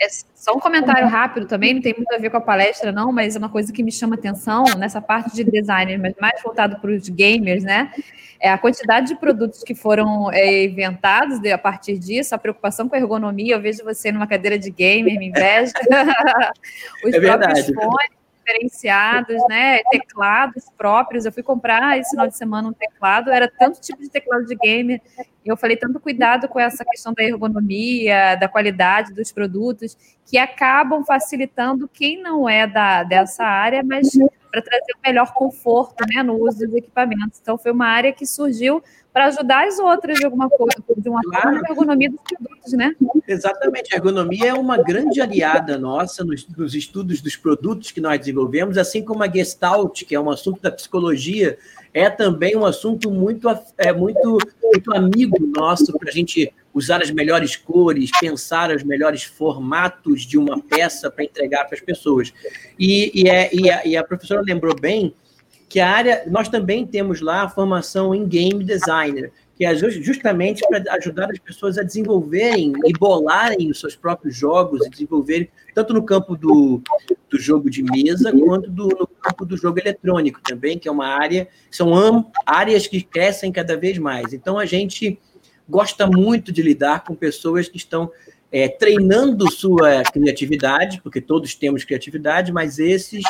É só um comentário rápido também, não tem muito a ver com a palestra, não, mas é uma coisa que me chama atenção nessa parte de design, mas mais voltado para os gamers, né? É a quantidade de produtos que foram é, inventados a partir disso, a preocupação com a ergonomia. Eu vejo você numa cadeira de gamer, me inveja. os é próprios verdade. fones. Diferenciados, né? Teclados próprios. Eu fui comprar esse final de semana um teclado, era tanto tipo de teclado de gamer. Eu falei tanto cuidado com essa questão da ergonomia, da qualidade dos produtos, que acabam facilitando quem não é da, dessa área, mas para trazer o melhor conforto né, no uso dos equipamentos. Então, foi uma área que surgiu para ajudar as outras de alguma coisa, de uma claro. forma, a ergonomia dos produtos, né? Exatamente. A ergonomia é uma grande aliada nossa nos, nos, estudos dos produtos que nós desenvolvemos, assim como a Gestalt, que é um assunto da psicologia, é também um assunto muito, é, muito, muito amigo nosso para a gente usar as melhores cores, pensar os melhores formatos de uma peça para entregar para as pessoas. E, e, é, e, a, e a professora lembrou bem que a área, nós também temos lá a formação em game designer, que é justamente para ajudar as pessoas a desenvolverem e bolarem os seus próprios jogos, e desenvolverem tanto no campo do, do jogo de mesa quanto do, no campo do jogo eletrônico também, que é uma área, são áreas que crescem cada vez mais. Então a gente gosta muito de lidar com pessoas que estão é, treinando sua criatividade, porque todos temos criatividade, mas esses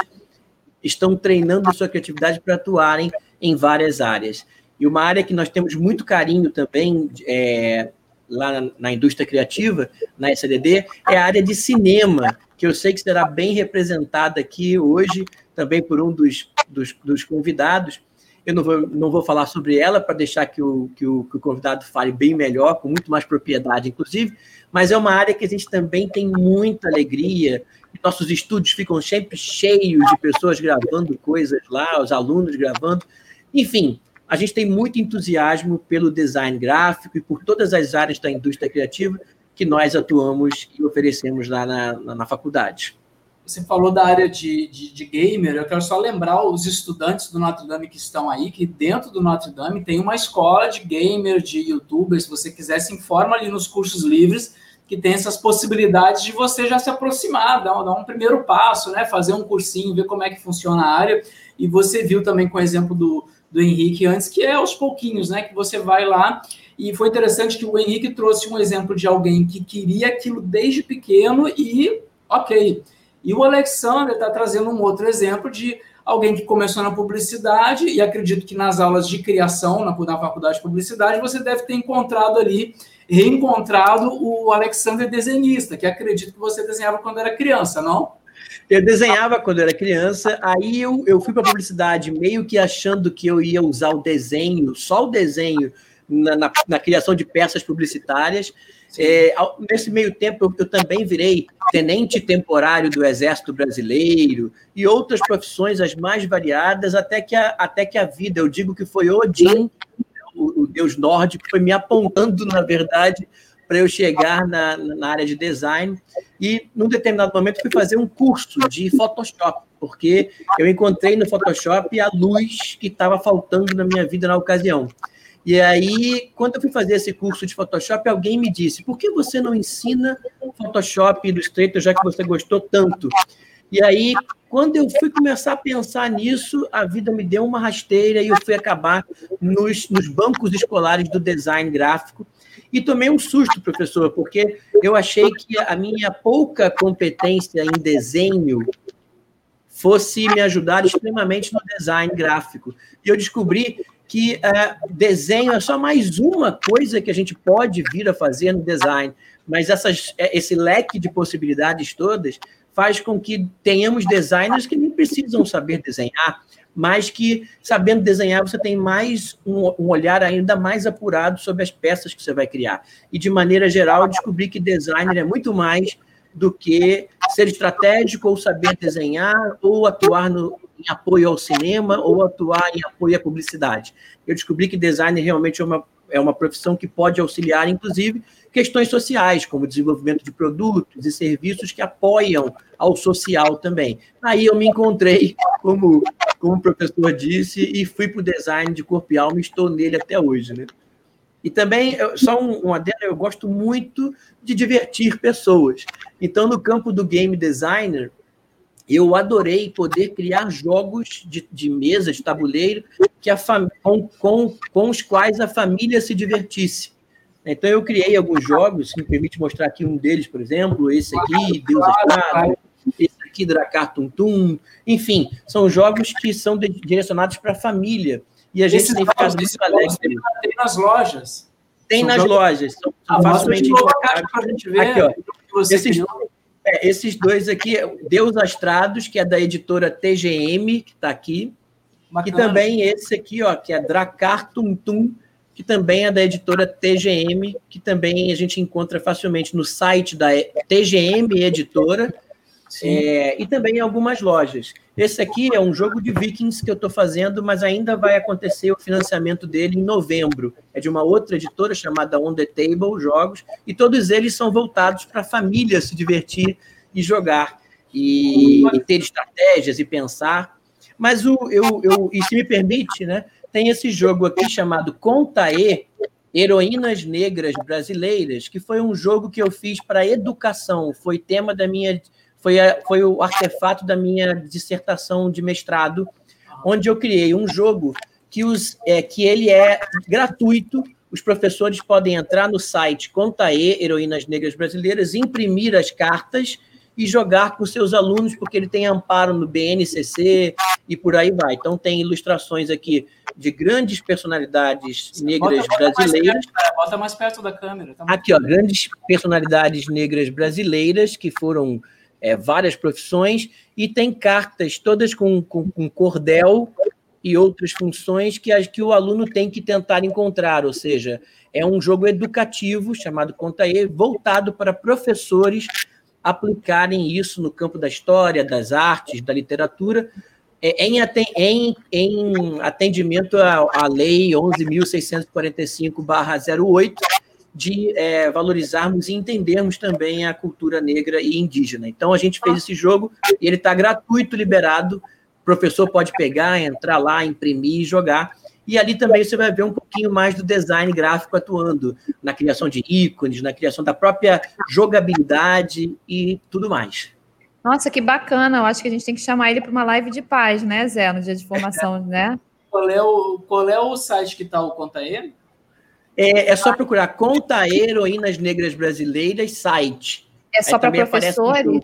estão treinando sua criatividade para atuarem em várias áreas. E uma área que nós temos muito carinho também é, lá na, indústria criativa, na SDD, é a área de cinema, que eu sei que será bem representada aqui hoje, também por um dos, dos, dos convidados. Eu não vou, não vou falar sobre ela para deixar que o, que, o, que o convidado fale bem melhor, com muito mais propriedade, inclusive, mas é uma área que a gente também tem muita alegria, nossos estúdios ficam sempre cheios de pessoas gravando coisas lá, os alunos gravando. Enfim, a gente tem muito entusiasmo pelo design gráfico e por todas as áreas da indústria criativa que nós atuamos e oferecemos lá na, na, na faculdade. Você falou da área de, de, de, gamer, eu quero só lembrar os estudantes do Notre Dame que estão aí, que dentro do Notre Dame tem uma escola de gamer, de youtuber, se você quiser, se informa ali nos cursos livres, que tem essas possibilidades de você já se aproximar, dar um, dar um, primeiro passo, né? Fazer um cursinho, ver como é que funciona a área. E você viu também com o exemplo do, do Henrique antes, que é aos pouquinhos, né? Que você vai lá. E foi interessante que o Henrique trouxe um exemplo de alguém que queria aquilo desde pequeno e ok. E o Alexander está trazendo um outro exemplo de alguém que começou na publicidade, e acredito que nas aulas de criação, na, na faculdade de publicidade, você deve ter encontrado ali reencontrado o Alexander desenhista, que acredito que você desenhava quando era criança, não? Eu desenhava quando era criança, aí eu, eu fui para a publicidade meio que achando que eu ia usar o desenho, só o desenho, na, na, na criação de peças publicitárias. É, nesse meio tempo, eu, eu, também virei tenente temporário do Exército Brasileiro e outras profissões as mais variadas, até que a, até que a vida, eu digo que foi Odin o, deus nórdico foi me apontando, na verdade, para eu chegar na, na área de design. E, num determinado momento, fui fazer um curso de Photoshop, porque eu encontrei no Photoshop a luz que estava faltando na minha vida na ocasião. E aí, quando eu fui fazer esse curso de Photoshop, alguém me disse: por que você não ensina Photoshop e Illustrator, já que você gostou tanto? E aí, quando eu fui começar a pensar nisso, a vida me deu uma rasteira e eu fui acabar nos, nos bancos escolares do design gráfico. E tomei um susto, professor, porque eu achei que a minha pouca competência em desenho fosse me ajudar extremamente no design gráfico. E eu descobri que uh, desenho é só mais uma coisa que a gente pode vir a fazer no design, mas essas, esse leque de possibilidades todas faz com que tenhamos designers que nem precisam saber desenhar, mas que, sabendo desenhar, você tem mais um, um, olhar ainda mais apurado sobre as peças que você vai criar. E, de maneira geral, descobri que designer é muito mais do que ser estratégico ou saber desenhar ou atuar no, em apoio ao cinema ou atuar em apoio à publicidade. Eu descobri que designer realmente é uma, é uma profissão que pode auxiliar, inclusive, questões sociais, como desenvolvimento de produtos e serviços que apoiam ao social também. Aí eu me encontrei, como, como o professor disse, e fui para o design de corpo e alma e estou nele até hoje. Né? E também, só um, um adendo, eu gosto muito de divertir pessoas. Então, no campo do game designer, eu adorei poder criar jogos de, de mesa, de tabuleiro, que a com, com, com os quais a família se divertisse. Então, eu criei alguns jogos, se me permite mostrar aqui um deles, por exemplo, esse aqui, Deus Estrado, esse aqui, Dracar Tum Tum, enfim, são jogos que são direcionados para a família. E a gente Esses tem ficado muito alegre. Tem nas lojas. Tem São nas jogos- lojas, são, Ah, facilmente novo a gente ver. Aqui, ó. que Esses, criou. é, esses dois aqui, Deus Astrados, que é da editora TGM, que está aqui, e Bacana. também esse aqui, ó, que é Dracar Tum Tum, que também é da editora TGM, que também a gente encontra facilmente no site da TGM Editora, é, e também em algumas lojas. Esse aqui é um jogo de Vikings que eu estou fazendo, mas ainda vai acontecer o financiamento dele em novembro. É de uma outra editora chamada On the Table Jogos, e todos eles são voltados para a família se divertir e jogar, e, e ter estratégias e pensar. Mas o, eu, eu, e se me permite, né, tem esse jogo aqui chamado Contaê, Heroínas Negras Brasileiras, que foi um jogo que eu fiz para educação, foi tema da minha foi, a, foi o artefato da minha dissertação de mestrado, onde eu criei um jogo que, os, é, que ele é gratuito. Os professores podem entrar no site Contaê, Heroínas Negras Brasileiras, imprimir as cartas e jogar com seus alunos, porque ele tem amparo no BNCC e por aí vai. Então, tem ilustrações aqui de grandes personalidades negras Bota- bota mais brasileiras. perto, cara, Bota mais perto da câmera. tá? Aqui, ó, grandes personalidades negras brasileiras que foram é, várias profissões e tem cartas todas com, com, com cordel e outras funções que, as, que o aluno tem que tentar encontrar, ou seja, é um jogo educativo chamado Contaê, voltado para professores aplicarem isso no campo da história, das artes, da literatura, é, em, em- em atendimento à, à Lei 11.645-08, de é, valorizarmos e entendermos também a cultura negra e indígena. Então, a gente fez esse jogo e ele está gratuito, liberado. O professor pode pegar, entrar lá, imprimir e jogar. E ali também você vai ver um pouquinho mais do design gráfico atuando na criação de ícones, na criação da própria jogabilidade e tudo mais. Nossa, que bacana. Eu acho que a gente tem que chamar ele para uma live de paz, né, Zé? No dia de formação, né? Qual é o, qual é o site que está o Contaê? É, é só procurar Conta Heroínas Negras Brasileiras site. É só para professores?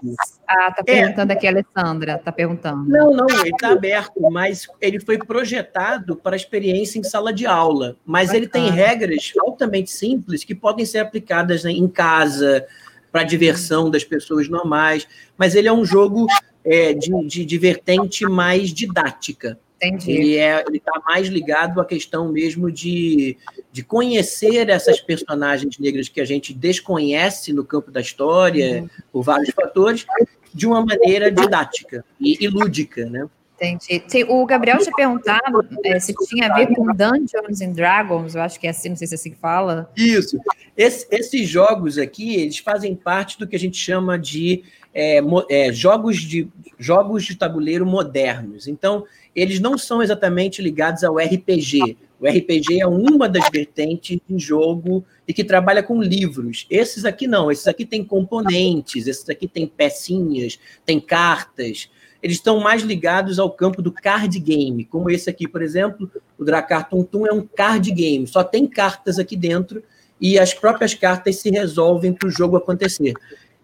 Ah, tá perguntando aqui a Alessandra, tá perguntando. Não, não, ele está aberto, mas ele foi projetado para experiência em sala de aula. Mas ele tem Bacana. regras altamente simples que podem ser aplicadas né, em casa, para diversão das pessoas normais. Mas ele é um jogo é, de, de, de vertente mais didática. Entendi. Ele é, está mais ligado à questão mesmo de, de conhecer essas personagens negras que a gente desconhece no campo da história, por vários fatores, de uma maneira didática e, e lúdica, né? Entendi. O Gabriel tinha perguntado é, se tinha a ver com Dungeons and Dragons, eu acho que é assim, não sei se é assim que fala. Isso. Esse- esses jogos aqui, eles fazem parte do que a gente chama de, é, é, jogos, de jogos de tabuleiro modernos. Então, eles não são exatamente ligados ao RPG. O RPG é uma das vertentes de jogo e que trabalha com livros. Esses aqui não, esses aqui têm componentes, esses aqui têm pecinhas, têm cartas. Eles estão mais ligados ao campo do card game, como esse aqui, por exemplo, o Dracar Tum é um card game, só tem cartas aqui dentro e as próprias cartas se resolvem para o jogo acontecer.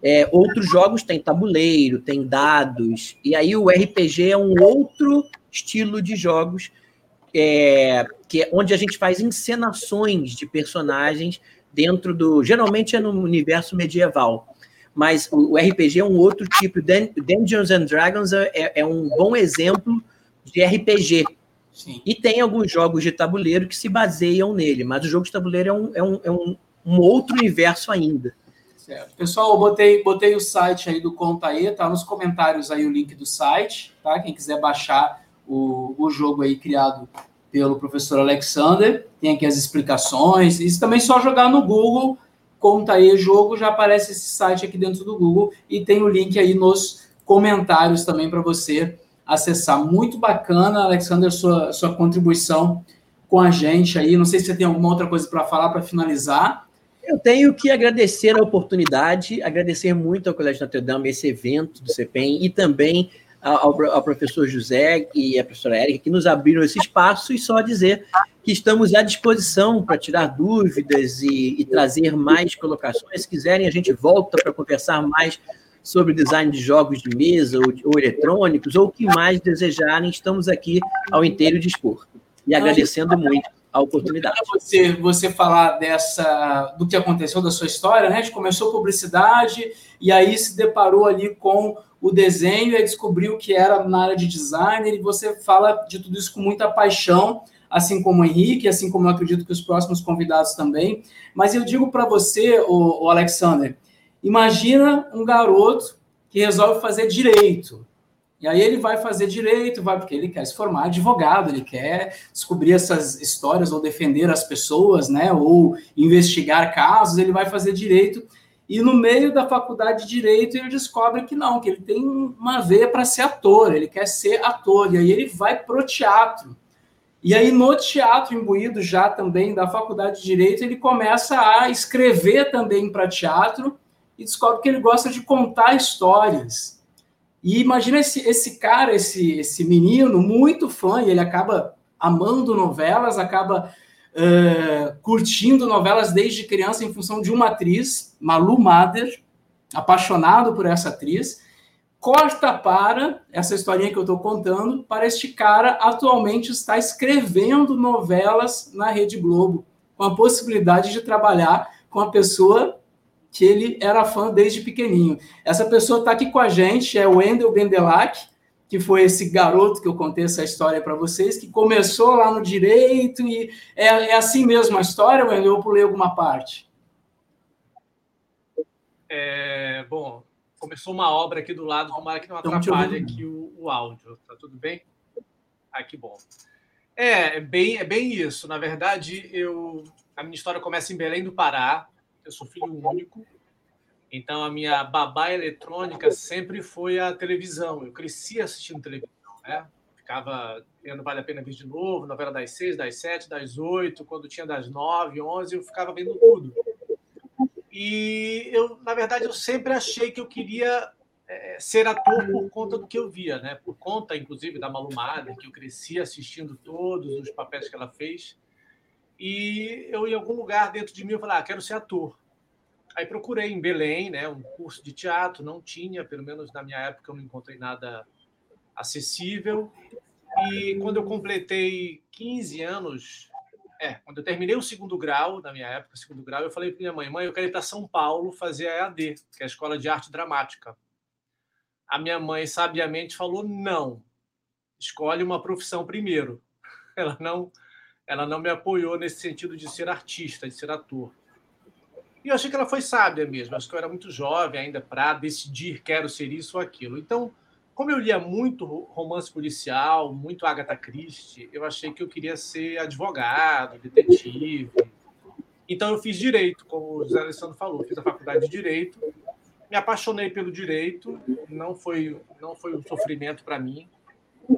É, outros jogos têm tabuleiro, tem dados, e aí o RPG é um outro estilo de jogos é, que é onde a gente faz encenações de personagens dentro do. Geralmente é no universo medieval, mas o, o RPG é um outro tipo. Dun- Dungeons and Dragons é, é um bom exemplo de RPG. Sim. E tem alguns jogos de tabuleiro que se baseiam nele, mas o jogo de tabuleiro é um, é um, é um, um outro universo ainda. Certo. Pessoal, eu botei, botei o site aí do Contaê, tá nos comentários aí o link do site, tá? Quem quiser baixar o, o jogo aí criado pelo professor Alexander, tem aqui as explicações. Isso também é só jogar no Google, Contaê Jogo, já aparece esse site aqui dentro do Google e tem o link aí nos comentários também para você acessar. Muito bacana, Alexander, sua, sua contribuição com a gente aí. Não sei se você tem alguma outra coisa para falar para finalizar. Eu tenho que agradecer a oportunidade, agradecer muito ao Colégio Notre Dame esse evento do CEPEM e também ao, ao professor José e à professora Érica que nos abriram esse espaço e só dizer que estamos à disposição para tirar dúvidas e, e trazer mais colocações. Se quiserem, a gente volta para conversar mais sobre design de jogos de mesa ou, ou eletrônicos, ou o que mais desejarem, estamos aqui ao inteiro dispor. E agradecendo muito a oportunidade. Você, você falar dessa do que aconteceu da sua história, né? A gente começou publicidade e aí se deparou ali com o desenho e descobriu que era na área de designer e você fala de tudo isso com muita paixão, assim como o Henrique, assim como eu acredito que os próximos convidados também. Mas eu digo para você, o, o Alexander, imagina um garoto que resolve fazer direito. E aí ele vai fazer direito, vai porque ele quer se formar advogado, ele quer descobrir essas histórias ou defender as pessoas, né, ou investigar casos, ele vai fazer direito. E no meio da faculdade de direito ele descobre que não, que ele tem uma veia para ser ator, ele quer ser ator. E aí ele vai pro teatro. E aí no teatro imbuído já também da faculdade de direito, ele começa a escrever também para teatro e descobre que ele gosta de contar histórias. E imagina esse, esse cara, esse, esse menino, muito fã, e ele acaba amando novelas, acaba uh, curtindo novelas desde criança em função de uma atriz, Malu Mader, apaixonado por essa atriz. Corta para essa historinha que eu estou contando, para este cara atualmente está escrevendo novelas na Rede Globo, com a possibilidade de trabalhar com a pessoa que ele era fã desde pequenininho. Essa pessoa está aqui com a gente, é o Wendel Bendelac, que foi esse garoto que eu contei essa história para vocês, que começou lá no direito e é, é assim mesmo a história, Wendel? Eu pulei alguma parte? É, bom, começou uma obra aqui do lado, tomara que não atrapalhe aqui o, o áudio, tá tudo bem? Ah, que bom. É, é bem, é bem isso. Na verdade, eu a minha história começa em Belém do Pará, eu sou filho único, então a minha babá eletrônica sempre foi a televisão. Eu cresci assistindo televisão, né? Ficava vendo Vale a Pena Ver de Novo, novela das seis, das sete, das oito, quando tinha das nove, onze, eu ficava vendo tudo. E eu, na verdade, eu sempre achei que eu queria é, ser ator por conta do que eu via, né? Por conta, inclusive, da Malumada, que eu cresci assistindo todos os papéis que ela fez. E eu, em algum lugar dentro de mim, eu falei, ah, quero ser ator. Aí procurei em Belém, né, um curso de teatro, não tinha, pelo menos na minha época eu não encontrei nada acessível. E quando eu completei 15 anos, é, quando eu terminei o segundo grau, na minha época, segundo grau, eu falei para minha mãe, mãe, eu quero ir para São Paulo fazer a EAD, que é a Escola de Arte Dramática. A minha mãe sabiamente falou não. Escolhe uma profissão primeiro. Ela não ela não me apoiou nesse sentido de ser artista, de ser ator. E eu achei que ela foi sábia mesmo. Acho que eu era muito jovem ainda para decidir quero ser isso ou aquilo. Então, como eu lia muito romance policial, muito Agatha Christie, eu achei que eu queria ser advogado, detetive. Então eu fiz direito, como o José Alessandro falou, fiz a faculdade de direito, me apaixonei pelo direito, não foi não foi um sofrimento para mim,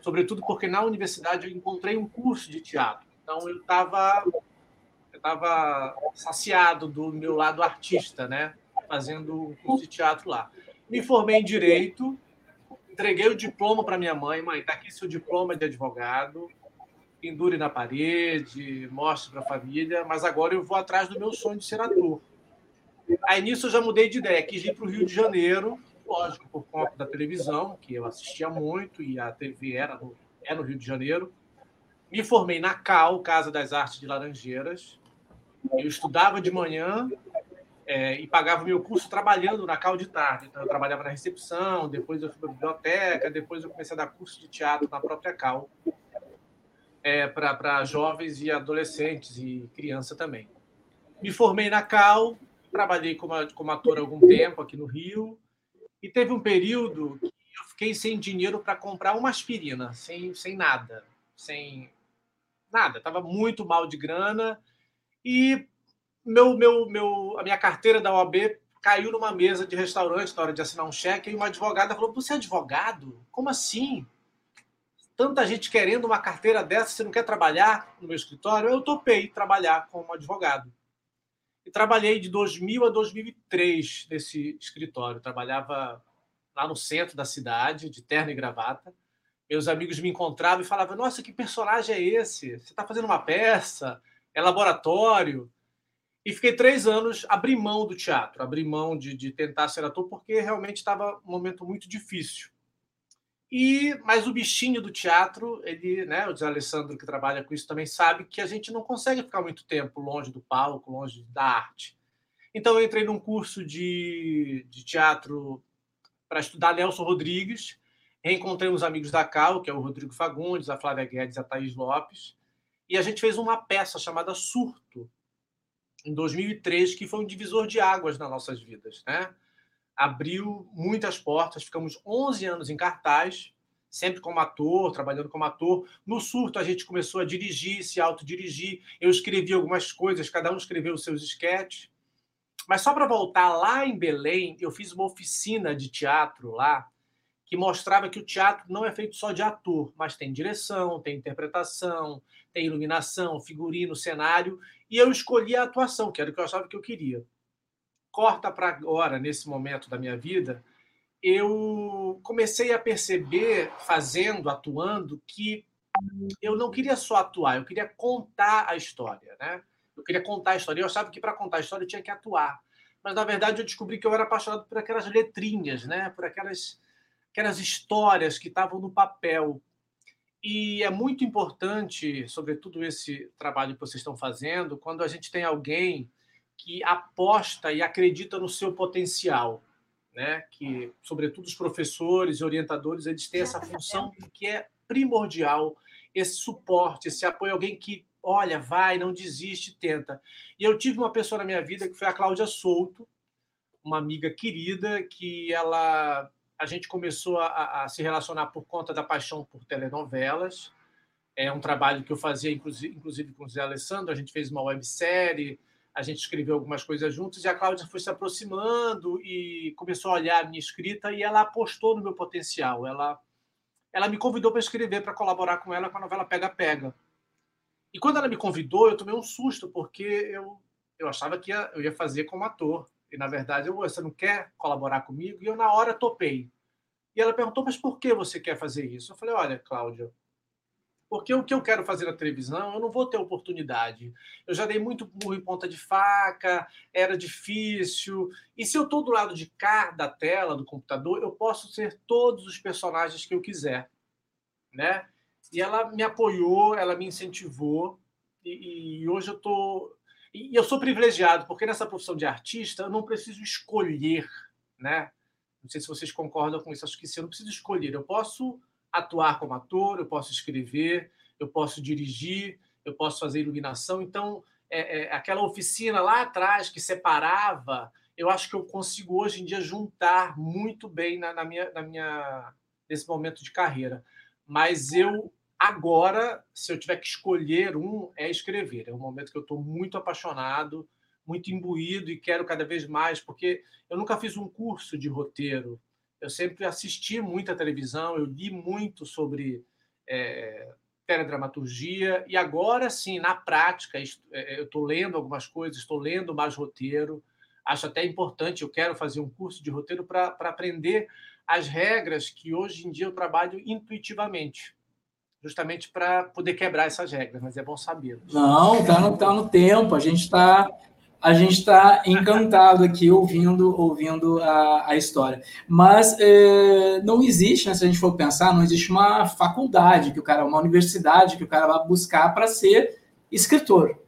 sobretudo porque na universidade eu encontrei um curso de teatro. Então eu estava eu tava saciado do meu lado artista, né? Fazendo um curso de teatro lá. Me formei em direito, entreguei o diploma para minha mãe, mãe, está aqui seu diploma de advogado, pendure na parede, mostre para a família, mas agora eu vou atrás do meu sonho de ser ator. Aí nisso eu já mudei de ideia, quis ir para o Rio de Janeiro, lógico, por conta da televisão, que eu assistia muito e a TV era no, é no Rio de Janeiro. Me formei na CAL, Casa das Artes de Laranjeiras. Eu estudava de manhã é, e pagava meu curso trabalhando na CAL de tarde. Então, eu trabalhava na recepção, depois eu fui para a biblioteca, depois eu comecei a dar curso de teatro na própria CAL é, para jovens e adolescentes e criança também. Me formei na CAL, trabalhei como, como ator algum tempo aqui no Rio, e teve um período que eu fiquei sem dinheiro para comprar uma aspirina, sem, sem nada, sem nada, estava muito mal de grana e meu, meu, meu, a minha carteira da OAB caiu numa mesa de restaurante na hora de assinar um cheque e uma advogada falou: Você é advogado? Como assim? Tanta gente querendo uma carteira dessa, você não quer trabalhar no meu escritório? Eu topei trabalhar como advogado. E trabalhei de 2000 a 2003 nesse escritório. Trabalhava lá no centro da cidade, de terno e gravata meus amigos me encontravam e falavam: Nossa, que personagem é esse? Você está fazendo uma peça? É laboratório? E fiquei três anos abri mão do teatro, abri mão de, de tentar ser ator, porque realmente estava um momento muito difícil. E mas o bichinho do teatro, ele, né, o Alessandro que trabalha com isso também sabe que a gente não consegue ficar muito tempo longe do palco, longe da arte. Então eu entrei num curso de, de teatro para estudar Nelson Rodrigues, reencontrei uns amigos da Cal, que é o Rodrigo Fagundes, a Flávia Guedes a Thaís Lopes, e a gente fez uma peça chamada Surto, em 2003, que foi um divisor de águas nas nossas vidas, né? abriu muitas portas, ficamos 11 anos em cartaz, sempre como ator, trabalhando como ator. No surto, a gente começou a dirigir, se autodirigir. Eu escrevi algumas coisas, cada um escreveu os seus esquetes. Mas só para voltar lá em Belém, eu fiz uma oficina de teatro lá, que mostrava que o teatro não é feito só de ator, mas tem direção, tem interpretação, tem iluminação, figurino, cenário. E eu escolhi a atuação, que era o que eu achava que eu queria corta para agora, nesse momento da minha vida, eu comecei a perceber, fazendo, atuando, que eu não queria só atuar, eu queria contar a história, né? Eu queria contar a história. Eu achava que para contar a história eu tinha que atuar. Mas, na verdade, eu descobri que eu era apaixonado por aquelas letrinhas, né? Por aquelas, aquelas histórias que estavam no papel. E é muito importante, sobretudo esse trabalho que vocês estão fazendo, quando a gente tem alguém que aposta e acredita no seu potencial, né? Que, sobretudo, os professores e orientadores eles têm essa função que é primordial, esse suporte, esse apoio, alguém que olha, vai, não desiste, tenta. E eu tive uma pessoa na minha vida que foi a Cláudia Souto, uma amiga querida que ela a gente começou a, a, se relacionar por conta da paixão por telenovelas. É um trabalho que eu fazia, inclusive, com o Zé Alessandro. A gente fez uma websérie, a gente escreveu algumas coisas juntos e a Cláudia foi se aproximando e começou a olhar a minha escrita e ela apostou no meu potencial. Ela, ela me convidou para escrever, para colaborar com ela com a novela Pega Pega. E quando ela me convidou, eu tomei um susto, porque eu, eu achava que ia, eu ia fazer como ator. E, na verdade, eu, você não quer colaborar comigo? E eu, na hora, topei. E ela perguntou, mas por que você quer fazer isso? Eu falei, olha, Cláudia, porque o que eu quero fazer na televisão, eu não vou ter oportunidade. Eu já dei muito burro em ponta de faca, era difícil. E se eu estou do lado de cá da tela, do computador, eu posso ser todos os personagens que eu quiser. Né? E ela me apoiou, ela me incentivou. E, e hoje eu estou. E eu sou privilegiado, porque nessa profissão de artista eu não preciso escolher. Né? Não sei se vocês concordam com isso, acho que sim, eu não preciso escolher. Eu posso atuar como ator, eu posso escrever, eu posso dirigir, eu posso fazer iluminação. Então, é, é, aquela oficina lá atrás que separava, eu acho que eu consigo hoje em dia juntar muito bem na, na, minha, na minha nesse momento de carreira. Mas eu agora, se eu tiver que escolher um, é escrever. É um momento que eu estou muito apaixonado, muito imbuído e quero cada vez mais, porque eu nunca fiz um curso de roteiro. Eu sempre assisti muita televisão, eu li muito sobre é, teledramaturgia, e agora sim, na prática, é, eu estou lendo algumas coisas, estou lendo mais roteiro, acho até importante, eu quero fazer um curso de roteiro para aprender as regras que hoje em dia eu trabalho intuitivamente justamente para poder quebrar essas regras, mas é bom saber. Não, está no, tá no tempo, a gente está a gente está encantado aqui ouvindo ouvindo a, a história. Mas é, não existe, né, se a gente for pensar, não existe uma faculdade que o cara, uma universidade que o cara vai buscar para ser escritor,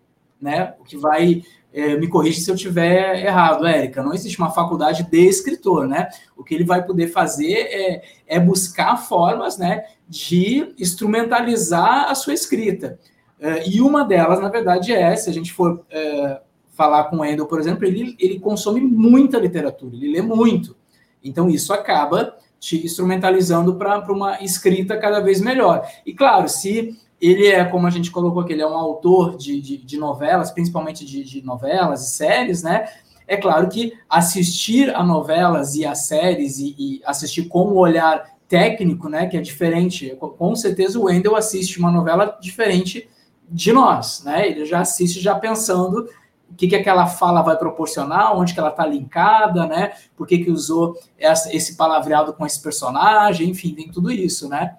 né? O que vai é, me corrija se eu tiver errado, Érica. Não existe uma faculdade de escritor, né? O que ele vai poder fazer é, é buscar formas, né, de instrumentalizar a sua escrita. É, e uma delas, na verdade, é se a gente for é, falar com o Endel, por exemplo, ele, ele consome muita literatura, ele lê muito. Então, isso acaba te instrumentalizando para uma escrita cada vez melhor. E, claro, se ele é, como a gente colocou aqui, ele é um autor de, de, de novelas, principalmente de, de, novelas e séries, né? É claro que assistir a novelas e a séries e, e assistir com o olhar técnico, né, que é diferente. Com certeza o Wendel assiste uma novela diferente de nós, né? Ele já assiste já pensando o que, que aquela fala vai proporcionar, onde que ela está linkada, né? Por que, que usou esse palavreado com esse personagem, enfim, tem tudo isso, né?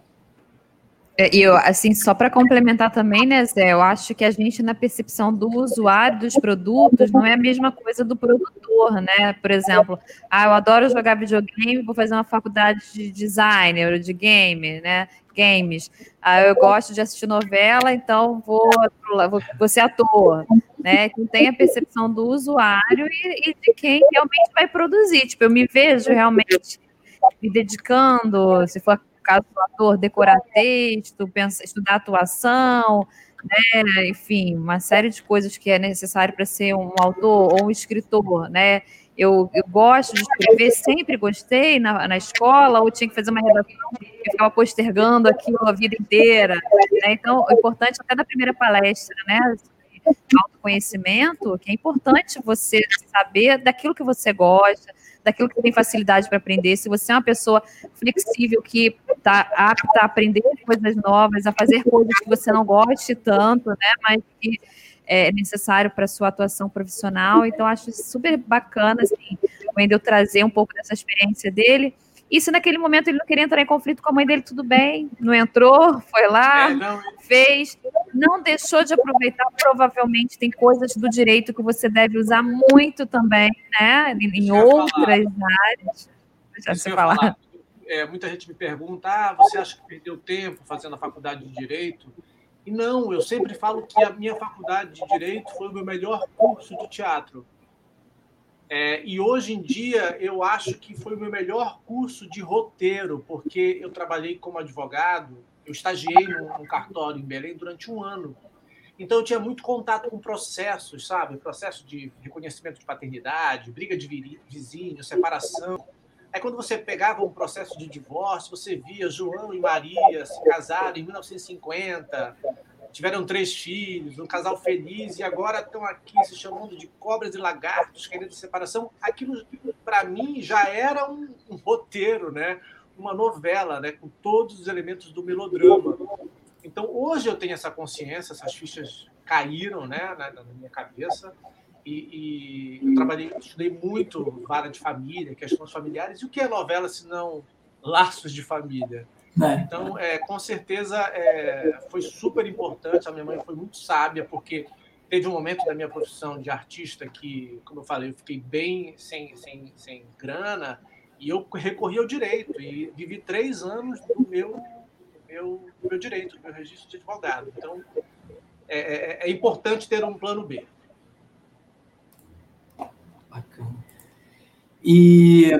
É, e eu, assim, só para complementar também, né, Zé, eu acho que a gente, na percepção do usuário dos produtos, não é a mesma coisa do produtor, né? Por exemplo, ah, eu adoro jogar videogame, vou fazer uma faculdade de designer, de game, né? Games. Ah, eu gosto de assistir novela, então vou, vou, ser ator, né? Então tem a percepção do usuário e, e de quem realmente vai produzir. Tipo, eu me vejo realmente me dedicando, se for caso do ator, decorar texto, pensar, estudar atuação, né? enfim, uma série de coisas que é necessário para ser um autor ou um escritor, né? Eu, eu gosto de escrever, sempre gostei na, na escola, ou tinha que fazer uma redação que ficava postergando aquilo a vida inteira. Né? Então, o importante até da primeira palestra, né? Autoconhecimento, que é importante você saber daquilo que você gosta, daquilo que tem facilidade para aprender. Se você é uma pessoa flexível que está apta a aprender coisas novas, a fazer coisas que você não goste tanto, né? Mas que é necessário para sua atuação profissional. Então, acho super bacana assim, o Wendel trazer um pouco dessa experiência dele. E se naquele momento ele não queria entrar em conflito com a mãe dele, tudo bem, não entrou, foi lá, é, não... fez, não deixou de aproveitar. Provavelmente tem coisas do direito que você deve usar muito também, né? Em outras falar. áreas. Deixa você falar. falar. É, muita gente me pergunta: ah, você acha que perdeu tempo fazendo a faculdade de direito? E não, eu sempre falo que a minha faculdade de direito foi o meu melhor curso de teatro. É, e hoje em dia eu acho que foi o meu melhor curso de roteiro, porque eu trabalhei como advogado, eu estagiei num cartório em Belém durante um ano. Então eu tinha muito contato com processos, sabe? Processo de reconhecimento de paternidade, briga de vizinho, separação. Aí quando você pegava um processo de divórcio, você via João e Maria se casaram em 1950, tiveram três filhos, um casal feliz, e agora estão aqui se chamando de cobras e lagartos, querendo separação. Aquilo, para mim, já era um, um, roteiro, né? uma novela, né? com todos os elementos do melodrama. Então, hoje eu tenho essa consciência, essas fichas caíram né? na, na minha cabeça, e, e eu trabalhei, estudei muito vara de família, questões familiares, e o que é novela se não laços de família? É. Então, é, com certeza, é, foi super importante. A minha mãe foi muito sábia, porque teve um momento da minha profissão de artista que, como eu falei, eu fiquei bem sem, sem, sem grana e eu recorri ao direito e vivi três anos do meu, meu, meu direito, do meu registro de advogado. Então, é, é, é importante ter um plano B. Bacana. E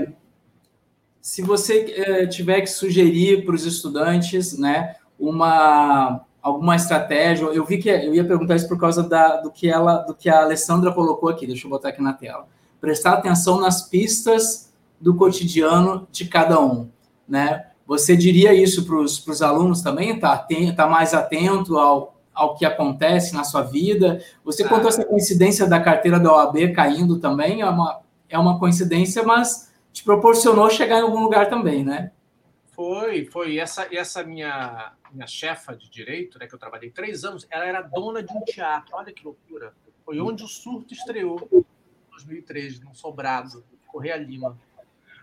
se você eh, tiver que sugerir para os estudantes, né, uma alguma estratégia, eu vi que eu ia perguntar isso por causa da, do que ela, do que a Alessandra colocou aqui. Deixa eu botar aqui na tela. Prestar atenção nas pistas do cotidiano de cada um, né? Você diria isso para os alunos também? Tá, tá mais atento ao, ao que acontece na sua vida? Você ah. contou essa coincidência da carteira da OAB caindo também? É uma, é uma coincidência, mas te proporcionou chegar em algum lugar também, né? Foi, foi. Essa, essa minha, minha chefa de direito, né, que eu trabalhei três anos, ela era dona de um teatro. Olha que loucura. Foi onde o surto estreou, em 2003, no Sobrado, Correia Lima.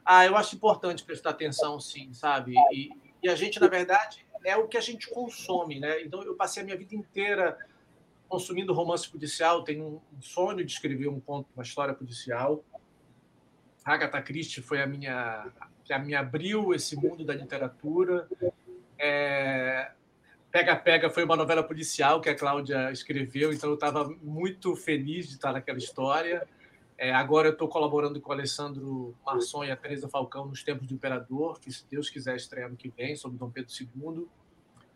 Ah, eu acho importante prestar atenção, sim, sabe? E, e a gente, na verdade, é o que a gente consome, né? Então, eu passei a minha vida inteira consumindo romance policial, tenho um sonho de escrever um conto, uma história policial. Agatha Christie foi a minha que me abriu esse mundo da literatura. É, Pega Pega foi uma novela policial que a Cláudia escreveu, então eu estava muito feliz de estar naquela história. É, agora eu estou colaborando com o Alessandro Marçom e a Teresa Falcão nos Tempos do Imperador, que se Deus quiser estrear ano que vem, sobre Dom Pedro II.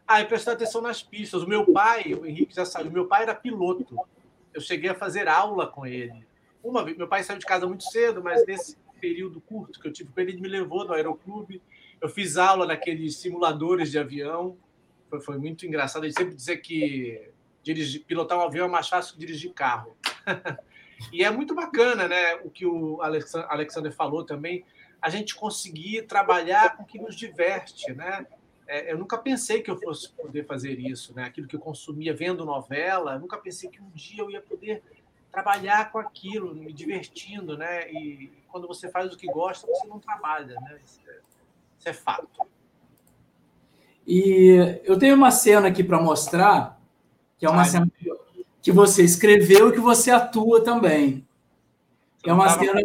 Ah, e prestar atenção nas pistas. O meu pai, o Henrique já saiu, meu pai era piloto. Eu cheguei a fazer aula com ele. Uma vez, meu pai saiu de casa muito cedo, mas nesse período curto que eu tive com ele, ele me levou no aeroclube. Eu fiz aula naqueles simuladores de avião. Foi, foi muito engraçado. Ele sempre dizia que dirigir, pilotar um avião é mais fácil que dirigir carro. e é muito bacana, né? O que o Alexander falou também, a gente conseguir trabalhar com o que nos diverte, né? É, eu nunca pensei que eu fosse poder fazer isso, né? Aquilo que eu consumia vendo novela, nunca pensei que um dia eu ia poder trabalhar com aquilo, me divertindo, né? E quando você faz o que gosta, você não trabalha, né? Isso é, isso é fato. E eu tenho uma cena aqui para mostrar, que é uma Ai, cena que você escreveu e que você atua também. É uma cena.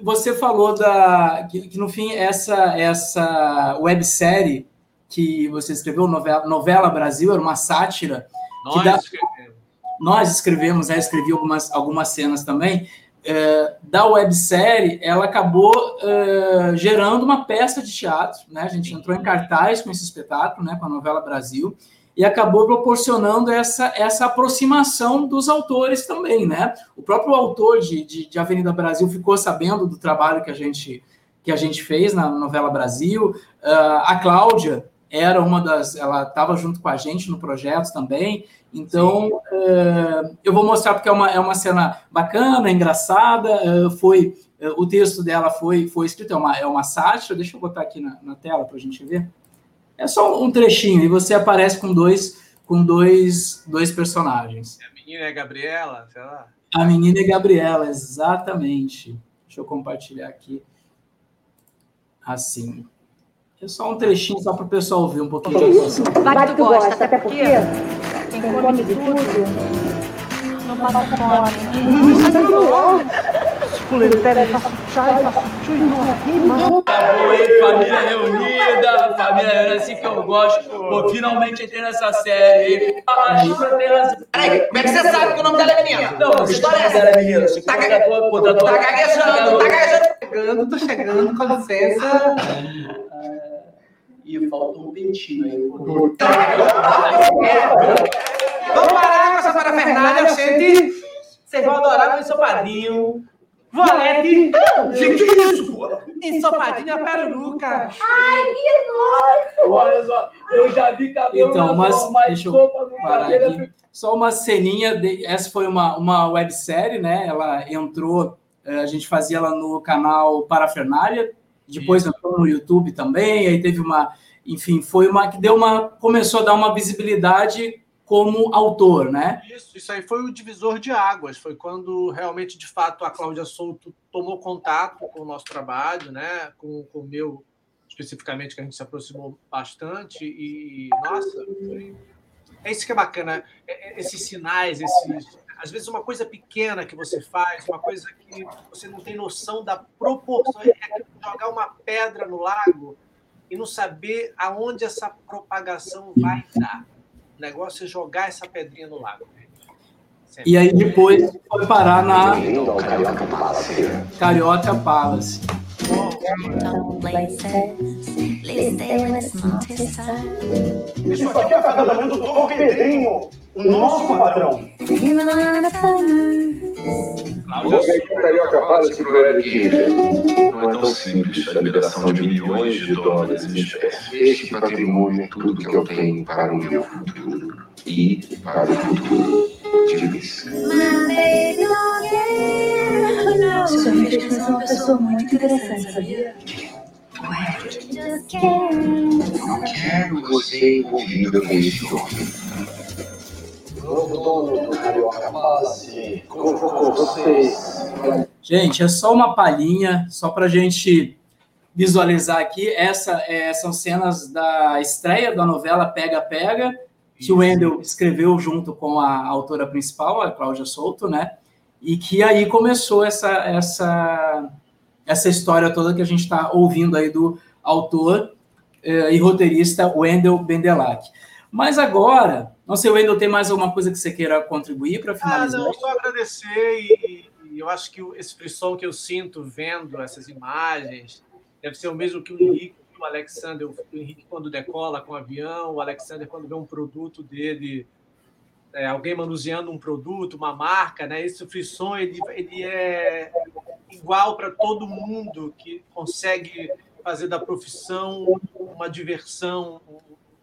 Você falou da que, que, no fim essa essa websérie que você escreveu novela, novela Brasil era uma sátira. Nós dá, escrevemos. Nós escrevemos, né, escrevi algumas algumas cenas também. É, da websérie, ela acabou é, gerando uma peça de teatro, né? A gente entrou em cartaz com esse espetáculo, né? Com a novela Brasil e acabou proporcionando essa, essa aproximação dos autores também, né? O próprio autor de, de, de, Avenida Brasil ficou sabendo do trabalho que a gente, que a gente fez na novela Brasil. Uh, a Cláudia era uma das... Ela estava junto com a gente no projeto também. Então, uh, eu vou mostrar porque é uma, é uma cena bacana, engraçada. Uh, foi O texto dela foi, foi escrito, é uma, é uma sátira. Deixa eu botar aqui na, na tela para a gente ver. É só um trechinho e você aparece com dois com dois, dois personagens. A menina é a Gabriela, sei lá. A menina é Gabriela, exatamente. Deixa eu compartilhar aqui. Assim. É só um trechinho, só para o pessoal ouvir um pouquinho. Vai que tu gosta, até porque quem come de tudo não passa fome. Puleiro, pera, faço chá, faço Família reunida, família reunida, assim que eu gosto. Pô, finalmente entrei nessa série. A Chura tem as... Peraí, como é que você sabe que o nome dela é menina? Não, que história é essa? Ela é menina. Tá, tá gaguejando, tá gaguejando. Chegando, tô chegando, com licença. E falta um pentinho aí. Vamos parar com essa parafernália, gente. Vocês vão adorar o seu padrinho. Valete! Que que é isso? Ensopadinha peruca! Ai, que nojo! Olha só, eu já vi cabelo então, mas, mais deixa eu parar aqui. Só uma ceninha, de, essa foi uma, uma websérie, né? Ela entrou, eh, a gente fazia ela no canal Parafernália, depois entrou no YouTube também, aí teve uma, enfim, foi uma que deu uma, começou a dar uma visibilidade como autor, né? Isso, isso aí foi o divisor de águas, foi quando realmente, de fato, a Cláudia Souto tomou contato com o nosso trabalho, né? Com, com o meu, especificamente, que a gente se aproximou bastante, e, nossa, foi... é isso que é bacana, é, é, esses sinais, esses... Às vezes, uma coisa pequena que você faz, uma coisa que você não tem noção da proporção, é jogar uma pedra no lago e não saber aonde essa propagação vai dar negócio é jogar essa pedrinha no lago. E aí depois foi parar na Carioca Palace. Isso aqui é a casamento do Pedrinho, o nosso patrão. Coloca aí que o Carioca Palace pro Eric Não é tão simples a liberação de milhões de dólares em espécie. Este patrimônio é tudo que eu tenho para o meu futuro e para o futuro de Luiz. Sua filha é uma pessoa muito interessante, sabia? Não quero você envolvida com esse homem. Gente, é só uma palhinha, só para a gente visualizar aqui. Essa é, são cenas da estreia da novela Pega Pega, que o Wendel escreveu junto com a autora principal, a Cláudia Souto, né? E que aí começou essa, essa, essa história toda que a gente está ouvindo aí do autor eh, e roteirista Wendel Bendelac. Mas agora, não sei, Wendel, tem mais alguma coisa que você queira contribuir para finalizar? Ah, não, só agradecer e, e, eu acho que esse frisson que eu sinto vendo essas imagens deve ser o mesmo que o Henrique, o Alexander, o Henrique quando decola com o avião, o Alexander quando vê um produto dele, é, alguém manuseando um produto, uma marca, né? Esse frisson ele, ele é igual para todo mundo que consegue fazer da profissão uma diversão,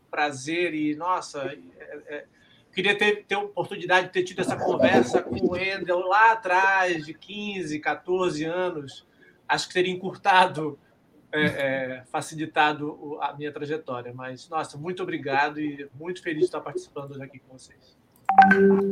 prazer e, nossa, é, é, queria ter, ter a oportunidade de ter tido essa conversa com o Wendel lá atrás, de 15, 14 anos. Acho que teria encurtado, é, é, facilitado a minha trajetória. Mas, nossa, muito obrigado e muito feliz de estar participando hoje aqui com vocês.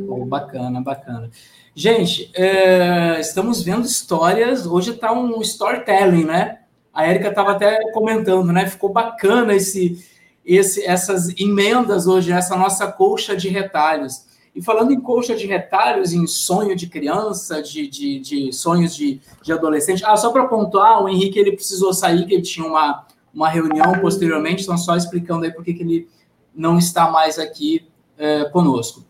Oh, bacana, bacana. Gente, é, estamos vendo histórias. Hoje está um storytelling, né? A Érica estava até comentando, né? Ficou bacana esse esse, essas emendas hoje, essa nossa colcha de retalhos. E falando em colcha de retalhos, em sonho de criança, de, de, de sonhos de, de adolescente. Ah, só para pontuar, o Henrique ele precisou sair, que ele tinha uma, uma reunião posteriormente, então só explicando aí por que ele não está mais aqui é, conosco.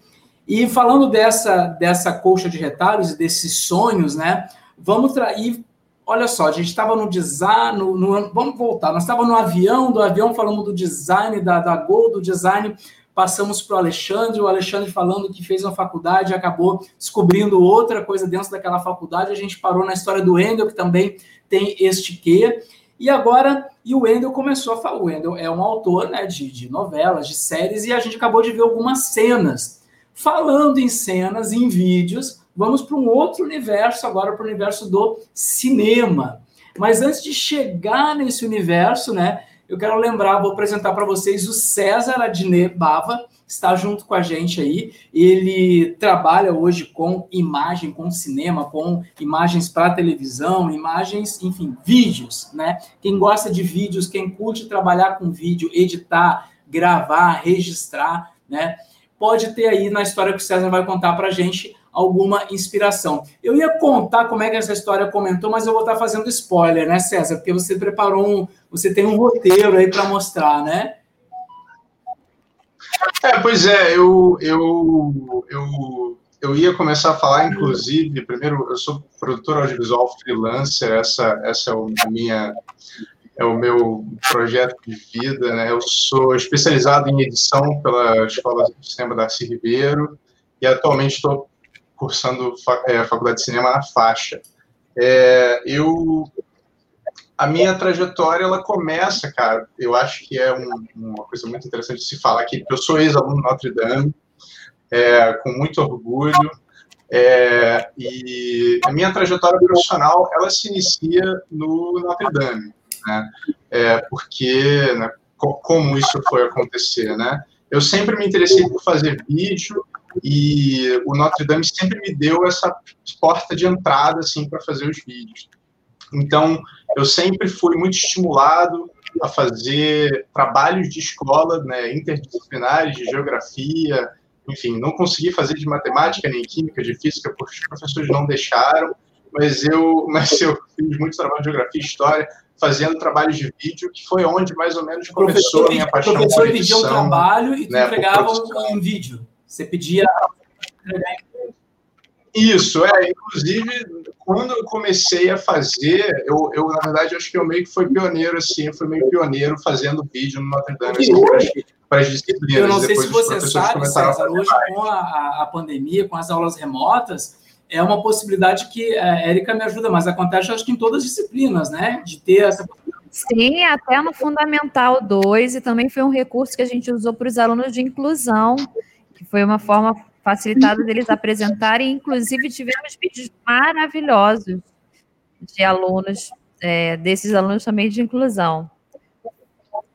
E falando dessa, dessa colcha de retalhos desses sonhos, né? Vamos trair. Olha só, a gente estava no design, no, no, vamos voltar. Nós estávamos no avião, do avião falamos do design, da, da Gol, do design, passamos para o Alexandre, o Alexandre falando que fez uma faculdade, acabou descobrindo outra coisa dentro daquela faculdade, a gente parou na história do Endel, que também tem este quê. E agora, e o Wendel começou a falar. O Wendel é um autor né, de, de novelas, de séries, e a gente acabou de ver algumas cenas. Falando em cenas, em vídeos, vamos para um outro universo, agora para o universo do cinema. Mas antes de chegar nesse universo, né, eu quero lembrar, vou apresentar para vocês o César Adnet Bava, está junto com a gente aí. Ele trabalha hoje com imagem, com cinema, com imagens para televisão, imagens, enfim, vídeos, né? Quem gosta de vídeos, quem curte trabalhar com vídeo, editar, gravar, registrar, né? Pode ter aí na história que o César vai contar para a gente alguma inspiração. Eu ia contar como é que essa história comentou, mas eu vou estar fazendo spoiler, né, César? Porque você preparou um, você tem um roteiro aí para mostrar, né? É, pois é, eu, eu, eu, eu ia começar a falar, inclusive, primeiro, eu sou produtor audiovisual freelancer, essa, essa é a minha é o meu projeto de vida, né? Eu sou especializado em edição pela Escola de Cinema Darcy Ribeiro e atualmente estou cursando é, Faculdade de Cinema na faixa. É, eu a minha trajetória ela começa, cara. Eu acho que é um, uma coisa muito interessante de se falar aqui. Eu sou ex-aluno Notre Dame, é, com muito orgulho. É, e a minha trajetória profissional ela se inicia no Notre Dame, né? É, porque né, como isso foi acontecer, né? Eu sempre me interessei por fazer vídeo e o Notre Dame sempre me deu essa porta de entrada assim para fazer os vídeos. Então, eu sempre fui muito estimulado a fazer trabalhos de escola, né, interdisciplinares, de geografia, enfim, não consegui fazer de matemática nem química, de física, porque os professores não deixaram, mas eu, mas eu fiz muito trabalho de geografia e história, fazendo trabalhos de vídeo, que foi onde mais ou menos começou a minha paixão. O professor pedia um trabalho e né, entregava um vídeo. Você pedia isso, é. Inclusive, quando eu comecei a fazer, eu, eu na verdade, acho que eu meio que fui pioneiro, assim, eu fui meio pioneiro fazendo vídeo no Notre Dame, assim, para, as, disciplinas. Eu não sei se você sabe, César, hoje com a, a, pandemia, com as aulas remotas, é uma possibilidade que a Érica me ajuda, mas acontece, acho que em todas as disciplinas, né? De ter essa Sim, até no Fundamental 2, e também foi um recurso que a gente usou para os alunos de inclusão, foi uma forma facilitado deles apresentarem. Inclusive, tivemos vídeos maravilhosos de alunos, é, desses alunos também de inclusão.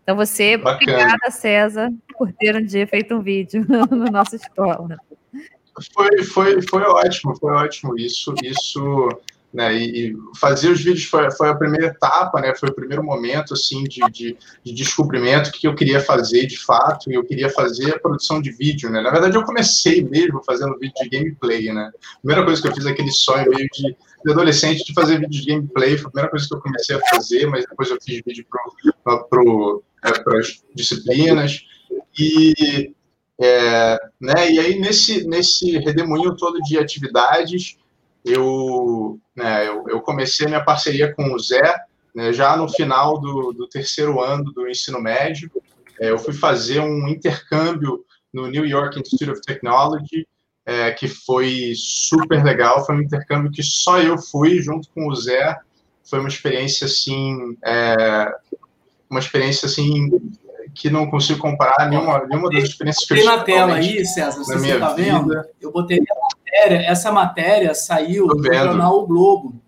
Então, você, Bacana. obrigada, César, por ter um dia feito um vídeo na nossa escola. Foi, foi, foi ótimo, foi ótimo. Isso, isso né? E, fazer os vídeos foi, foi a primeira etapa, né? Foi o primeiro momento assim de, de, de, descobrimento que eu queria fazer de fato e eu queria fazer a produção de vídeo, né? Na verdade eu comecei mesmo fazendo vídeo de gameplay, né? A primeira coisa que eu fiz aquele sonho meio de, de adolescente de fazer vídeo de gameplay, foi a primeira coisa que eu comecei a fazer, mas depois eu fiz vídeo para pro, é, as disciplinas e é, né? E aí nesse nesse redemoinho todo de atividades eu, né, eu, eu, comecei minha parceria com o Zé né, já no final do, do, terceiro ano do ensino médio. É, eu fui fazer um intercâmbio no New York Institute of Technology, é, que foi super legal. Foi um intercâmbio que só eu fui junto com o Zé. Foi uma experiência assim, é, uma experiência assim que não consigo comparar nenhuma, nenhuma das experiências que eu tive. na tela aí, César, você está vendo? Eu botei matéria, essa matéria saiu no jornal O Globo.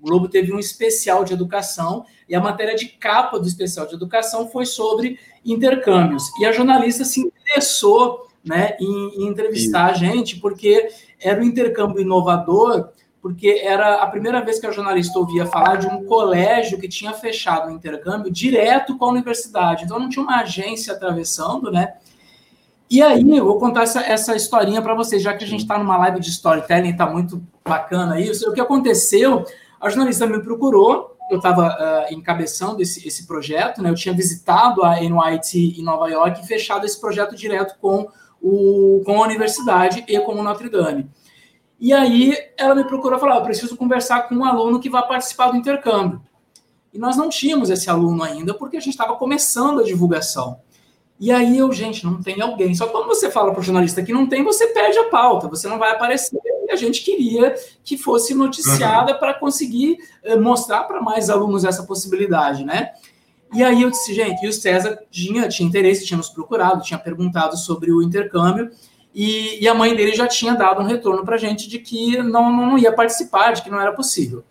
O Globo teve um especial de educação e a matéria de capa do especial de educação foi sobre intercâmbios. E a jornalista se interessou né, em, em entrevistar Sim. a gente, porque era um intercâmbio inovador porque era a primeira vez que a jornalista ouvia falar de um colégio que tinha fechado o intercâmbio direto com a universidade. Então não tinha uma agência atravessando, né? E aí, eu vou contar essa, essa historinha para vocês, já que a gente está numa live de storytelling, está muito bacana isso. O que aconteceu? A jornalista me procurou, eu estava uh, encabeçando esse, esse projeto, né? Eu tinha visitado a NYT em Nova York e fechado esse projeto direto com, o, com a universidade e com o Notre Dame. E aí ela me procurou e falou: eu preciso conversar com um aluno que vai participar do intercâmbio. E nós não tínhamos esse aluno ainda, porque a gente estava começando a divulgação. E aí eu, gente, não tem alguém. Só que quando você fala para o jornalista que não tem, você perde a pauta, você não vai aparecer. E a gente queria que fosse noticiada uhum. para conseguir eh, mostrar para mais alunos essa possibilidade, né? E aí eu disse, gente, e o César tinha, tinha interesse, tinha nos procurado, tinha perguntado sobre o intercâmbio. E, e, a mãe dele já tinha dado um retorno para a gente de que não, não ia participar, de que não era possível.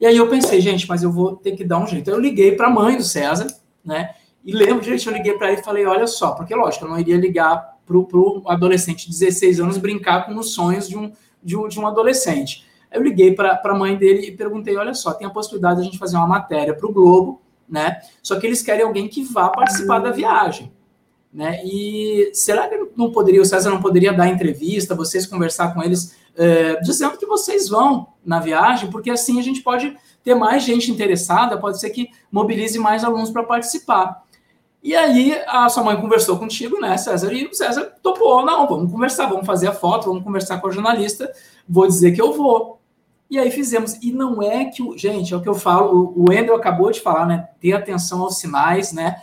E aí eu pensei, gente, mas eu vou ter que dar um jeito. Eu liguei para a mãe do César, né? E lembro, gente, eu liguei para ele e falei, olha só, porque lógico, eu não iria ligar para o adolescente de 16 anos brincar com os sonhos de um, de um, de um adolescente. Eu liguei para a mãe dele e perguntei, olha só, tem a possibilidade de a gente fazer uma matéria para o Globo, né? Só que eles querem alguém que vá participar da viagem. Né? E será que não poderia, o César não poderia dar entrevista, vocês conversar com eles, é, dizendo que vocês vão na viagem, porque assim a gente pode ter mais gente interessada, pode ser que mobilize mais alunos para participar. E aí a sua mãe conversou contigo, né, César? E o César topou, não, vamos conversar, vamos fazer a foto, vamos conversar com a jornalista, vou dizer que eu vou. E aí fizemos. E não é que o. Gente, é o que eu falo, o Wendel acabou de falar, né? Ter atenção aos sinais, né?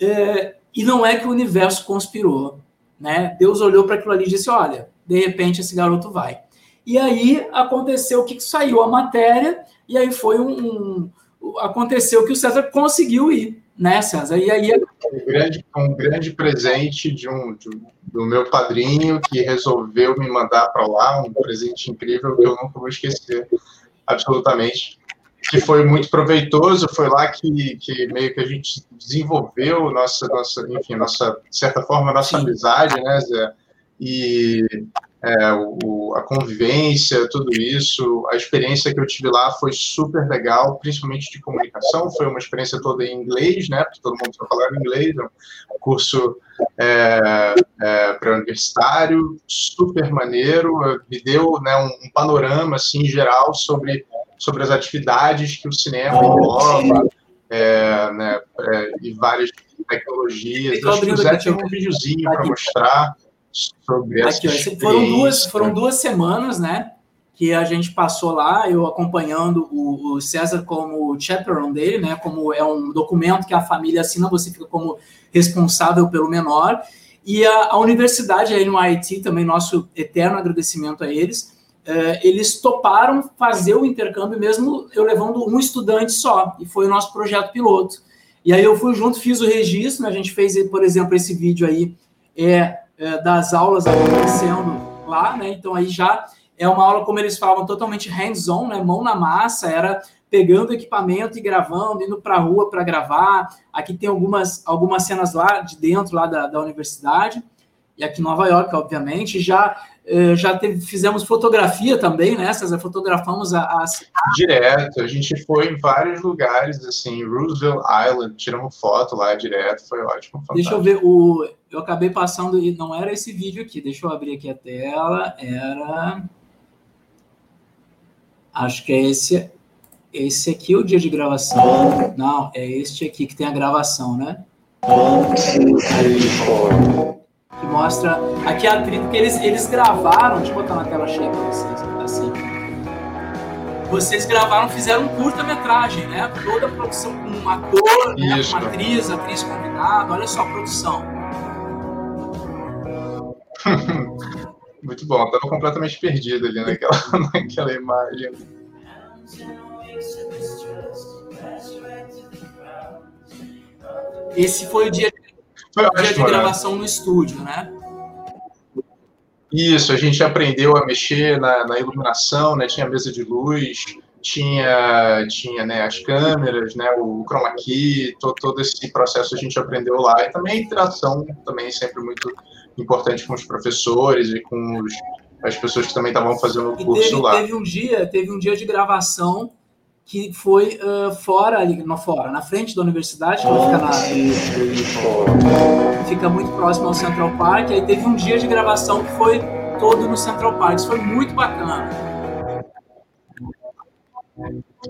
É, e não é que o universo conspirou, né? Deus olhou para aquilo ali e disse: olha, de repente esse garoto vai. E aí aconteceu que saiu a matéria, e aí foi um. um aconteceu que o César conseguiu ir, né, César? E aí. Um grande, um grande presente de um, de um, do meu padrinho que resolveu me mandar para lá, um presente incrível que eu nunca vou esquecer, absolutamente que foi muito proveitoso, foi lá que, que meio que a gente desenvolveu nossa, nossa enfim, nossa, de certa forma, nossa amizade, né, Zé? E é, o, a convivência, tudo isso, a experiência que eu tive lá foi super legal, principalmente de comunicação, foi uma experiência toda em inglês, né, porque todo mundo só falava inglês, é um curso é, é, pré-universitário, super maneiro, me deu né, um, um panorama, assim, geral sobre sobre as atividades que o cinema engloba, é, né, é, e várias tecnologias. Acho que o Zé tinha um videozinho para mostrar sobre essa aqui, foram duas Foram duas semanas, né? Que a gente passou lá, eu acompanhando o, o César como chaperone dele, né? Como é um documento que a família assina, você fica como responsável pelo menor. E a, a universidade, a NYT, também nosso eterno agradecimento a eles, é, eles toparam fazer o intercâmbio mesmo eu levando um estudante só, e foi o nosso projeto piloto. E aí eu fui junto, fiz o registro, né? a gente fez, por exemplo, esse vídeo aí é, é, das aulas acontecendo lá, né? Então aí já é uma aula, como eles falavam, totalmente hands-on, né? Mão na massa, era pegando equipamento e gravando, indo para a rua para gravar. Aqui tem algumas, algumas cenas lá de dentro lá da, da universidade, e aqui em Nova York, obviamente, já já teve, fizemos fotografia também, né, César? Fotografamos a, a, cidade. Direto, a gente foi em vários lugares, assim, Roosevelt Island, tiramos foto lá direto, foi ótimo. Fantástico. Deixa eu ver, o, eu acabei passando, e não era esse vídeo aqui, deixa eu abrir aqui a tela, era... Acho que é esse, esse aqui o dia de gravação. Não, é este aqui que tem a gravação, né? One, two, three, four que mostra aqui a atriz, porque eles, eles gravaram, deixa eu botar na tela cheia para vocês, assim. Vocês gravaram, fizeram um curta-metragem, né? Toda a produção com um ator, né? uma atriz, atriz convidada, olha só a produção. Muito bom, estava completamente perdido ali naquela, naquela imagem. Esse foi o dia foi dia de né? gravação no estúdio, né? Isso, a gente aprendeu a mexer na, na iluminação, né? Tinha mesa de luz, tinha, tinha né, as câmeras, né, o chroma key, todo, todo esse processo a gente aprendeu lá. E também a interação também é sempre muito importante com os professores e com os, as pessoas que também estavam fazendo o curso teve, lá. Teve um dia, teve um dia de gravação que foi uh, fora ali, não fora, na frente da universidade, que fica, na, fica muito próximo ao Central Park. Aí teve um dia de gravação que foi todo no Central Park. Isso foi muito bacana.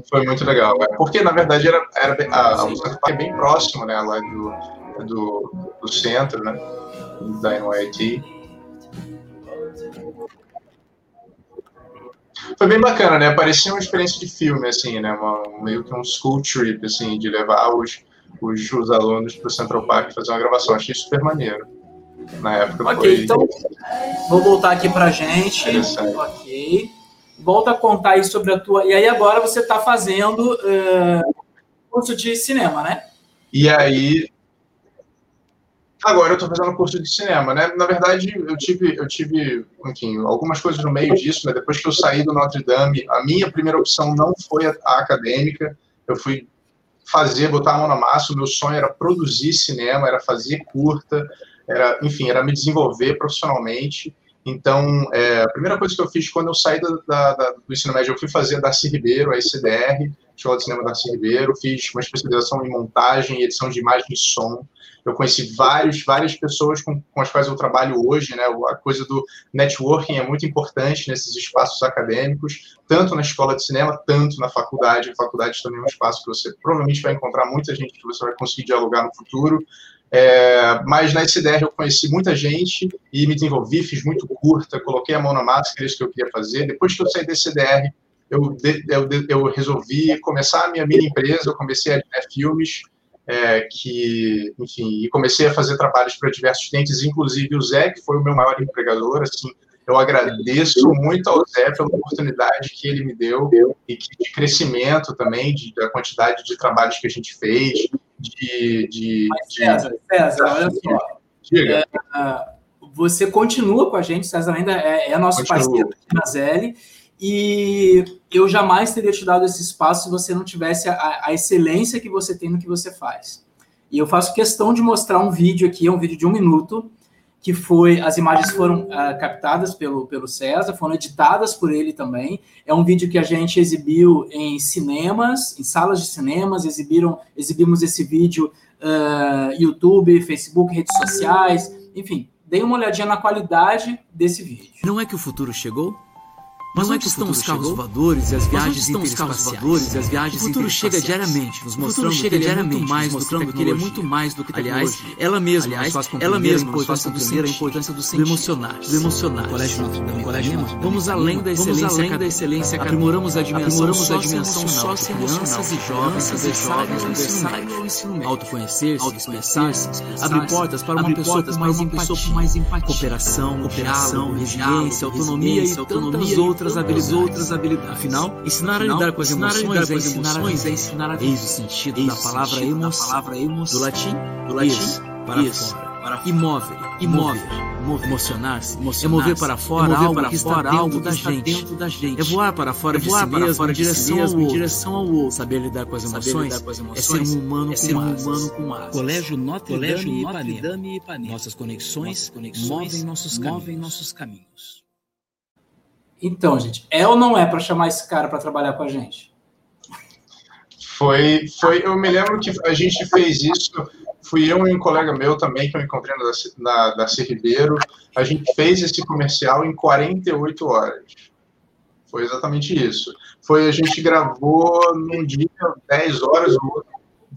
Foi muito legal, né? porque na verdade era, era a, o Central Park é bem próximo, né, lá do, do, do centro, né, da NYT. Foi bem bacana, né? Parecia uma experiência de filme, assim, né? Uma, meio que um school trip, assim, de levar os, os, os alunos para o Central Park fazer uma gravação. Achei super maneiro. Na época Ok, foi... então vou voltar aqui pra gente. Ok. Volta a contar aí sobre a tua. E aí agora você está fazendo uh, curso de cinema, né? E aí. Agora eu estou fazendo curso de cinema, né? Na verdade, eu tive, eu tive, enfim, algumas coisas no meio disso, né? Depois que eu saí do Notre Dame, a minha primeira opção não foi a, a acadêmica. Eu fui fazer, botar a mão na massa. O meu sonho era produzir cinema, era fazer curta, era, enfim, era me desenvolver profissionalmente. Então, é, a primeira coisa que eu fiz quando eu saí da, da, da, do ensino médio, eu fui fazer Darcy Ribeiro, a ICDR, Escola de Cinema Darcy Ribeiro, fiz uma especialização em montagem e edição de imagem e som. Eu conheci vários, várias pessoas com, com as quais eu trabalho hoje, né? A coisa do networking é muito importante nesses espaços acadêmicos, tanto na escola de cinema, tanto na faculdade. A faculdade também é um espaço que você provavelmente vai encontrar muita gente que você vai conseguir dialogar no futuro. É, mas na SDR eu conheci muita gente e me desenvolvi, fiz muito curta, coloquei a mão na massa, que é isso que eu queria fazer. Depois que eu saí da SDR, eu, eu, eu resolvi começar a minha mini empresa, eu comecei a filmes, é, que, enfim, e comecei a fazer trabalhos para diversos clientes, inclusive o Zé, que foi o meu maior empregador, assim, eu agradeço muito ao Zé pela oportunidade que ele me deu e que, de crescimento também, de, da quantidade de trabalhos que a gente fez, de... de, Mas, César, César, olha só. Diga. É, você continua com a gente, César ainda é, é nosso parceiro aqui na Zeli, e eu jamais teria te dado esse espaço se você não tivesse a, a excelência que você tem no que você faz. E eu faço questão de mostrar um vídeo aqui, é um vídeo de um minuto, que foi, as imagens foram uh, captadas pelo, pelo César, foram editadas por ele também. É um vídeo que a gente exibiu em cinemas, em salas de cinemas, exibiram, exibimos esse vídeo uh, YouTube, Facebook, redes sociais, enfim, dei uma olhadinha na qualidade desse vídeo. Não é que o futuro chegou? Mas onde estão os carros voadores e as viagens interespaciais? e as viagens O futuro chega diariamente, nos mostrando chega que é muito mais do que ele é muito mais do que Aliás, ela mesma Aliás, faz ela mesma nos faz compreender a importância do sentir, do emocionar, do emocionar. Colégio Notre Dame, Colégio Notre Dame. Vamos além da excelência, vamos além da excelência aprimoramos a dimensão, aprimoramos a dimensão socioemocional. Crianças e jovens adversários médio. Autoconhecer-se, expressar-se, abre portas para uma pessoa com mais empatia, mais empatia, cooperação, cooperação, resiliência, autonomia e tantas outras outras habilidades. outras habilidades. Afinal, ensinar a lidar com as emoções é ensinar a viver. É ensinar a. Eis o sentido da palavra emoção. Do latim, do latim, para fora. Para imóvel, imóvel. Emocionar-se, é mover para fora algo para que está dentro da gente. da gente. É voar para fora é voar de si para mesmo, fora em direção, ao outro. direção ao outro. Saber lidar com as emoções, com as emoções é ser um humano, é ser um humano com asas. Colégio Notre Dame e Ipanema. Nossas conexões, Nossas conexões movem nossos caminhos. Movem nossos caminhos. Então, gente, é ou não é para chamar esse cara para trabalhar com a gente? Foi, foi, eu me lembro que a gente fez isso, fui eu e um colega meu também, que eu encontrei na, na Darcy Ribeiro, a gente fez esse comercial em 48 horas. Foi exatamente isso. Foi, a gente gravou num dia 10 horas,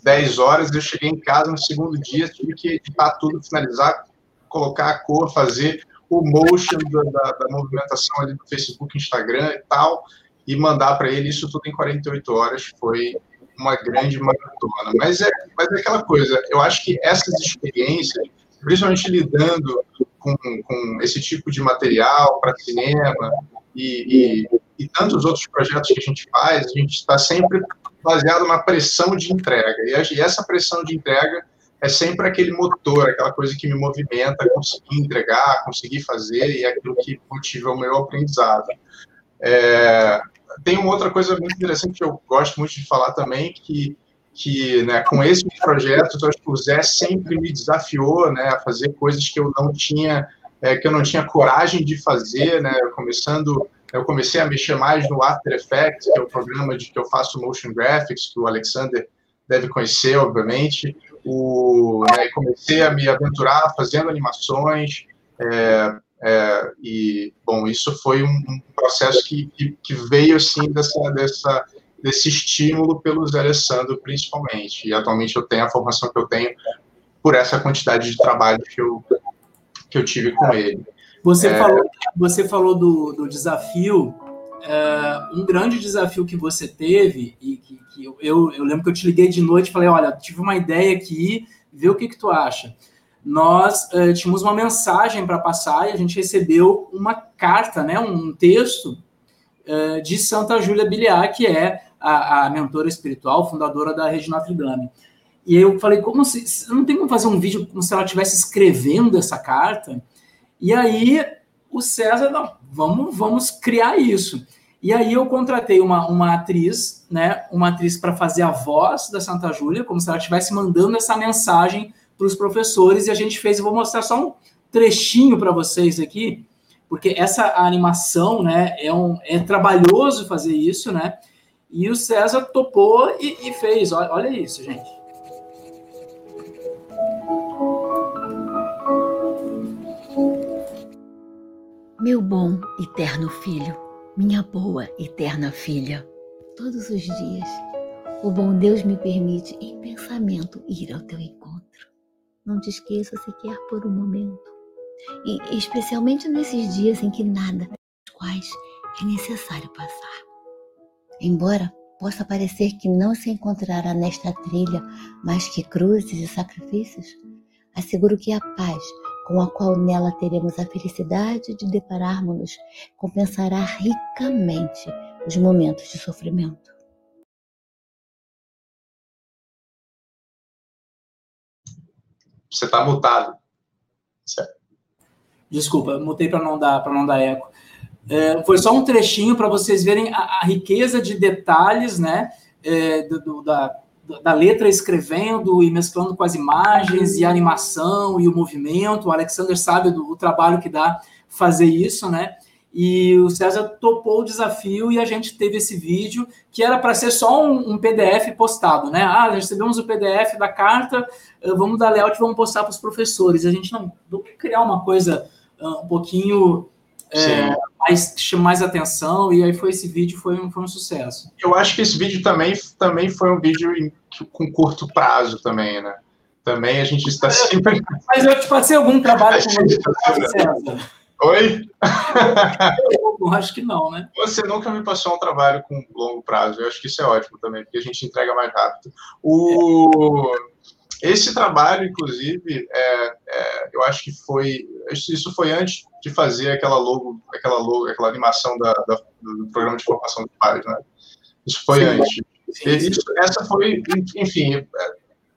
10 horas, eu cheguei em casa no segundo dia, tive que editar tudo, finalizar, colocar a cor, fazer o motion da, da, da, movimentação ali do Facebook, Instagram e tal, e mandar para ele isso tudo em 48 horas. Foi uma grande maratona. Mas é, mas é aquela coisa, eu acho que essas experiências, principalmente lidando com, com esse tipo de material para cinema e, e, e tantos outros projetos que a gente faz, a gente está sempre baseado na pressão de entrega. E essa pressão de entrega é sempre aquele motor, aquela coisa que me movimenta, conseguir entregar, conseguir fazer, e é aquilo que motiva o meu aprendizado. É, tem uma outra coisa muito interessante que eu gosto muito de falar também, que, que né, com esses projetos, eu acho que o Zé sempre me desafiou né, a fazer coisas que eu não tinha é, que eu não tinha coragem de fazer, né? Começando, eu comecei a mexer mais no After Effects, que é o programa de que eu faço motion graphics, que o Alexander deve conhecer, obviamente. O, né, comecei a me aventurar fazendo animações, é, é, e, bom, isso foi um, um processo que, que, que, veio, assim, dessa, dessa, desse estímulo pelo Zé Alessandro, principalmente. E, atualmente, eu tenho a formação que eu tenho por essa quantidade de trabalho que eu, que eu tive com ele. Você é... falou, você falou do, do desafio, é, um grande desafio que você teve, e que, que eu, eu, eu, lembro que eu te liguei de noite e falei, olha, tive uma ideia aqui, vê o que, que tu acha. Nós é, tínhamos uma mensagem para passar e a gente recebeu uma carta, né, um texto é, de Santa Júlia Biliar, que é a, a mentora espiritual, fundadora da Rede Notre Dame. E eu falei, como se. Não tem como fazer um vídeo como se ela estivesse escrevendo essa carta? E aí o César, não, vamos, vamos criar isso. E aí eu contratei uma, uma atriz, né? Uma atriz para fazer a voz da Santa Júlia, como se ela estivesse mandando essa mensagem para os professores, e a gente fez, eu vou mostrar só um trechinho para vocês aqui, porque essa animação, né, é, um, é trabalhoso fazer isso, né? E o César topou e, e fez. Olha, olha isso, gente. Meu bom eterno filho, minha boa eterna filha, todos os dias o bom Deus me permite em pensamento ir ao teu encontro. Não te esqueça sequer por um momento, e especialmente nesses dias em que nada dos quais é necessário passar. Embora possa parecer que não se encontrará nesta trilha mais que cruzes e sacrifícios, asseguro que a paz com a qual nela teremos a felicidade de depararmos-nos, compensará ricamente os momentos de sofrimento. Você está mutado. Certo. Desculpa, mutei para não dar para não dar eco. É, foi só um trechinho para vocês verem a, a, riqueza de detalhes, né, é, do, do, da, da letra escrevendo e mesclando com as imagens e a animação e o movimento. O Alexander sabe do, trabalho que dá fazer isso, né? E o César topou o desafio e a gente teve esse vídeo que era para ser só um, um, PDF postado, né? Ah, recebemos o PDF da carta, eh, vamos dar layout e vamos postar para os professores. A gente não, criar uma coisa uh, um pouquinho é, mais, mais atenção, e aí foi esse vídeo, foi um, foi um sucesso. Eu acho que esse vídeo também, também foi um vídeo em, com curto prazo também, né? Também a gente está sempre... Mas eu te passei algum trabalho com você, Oi? Eu acho que não, né? Você nunca me passou um trabalho com longo prazo. Eu acho que isso é ótimo também, porque a gente entrega mais rápido. O... Esse trabalho, inclusive, é, é, eu acho que foi. Isso foi antes de fazer aquela logo, aquela logo, aquela animação da, da, do programa de formação de pais, né? Isso foi sim, antes. Sim. Isso, essa foi, enfim,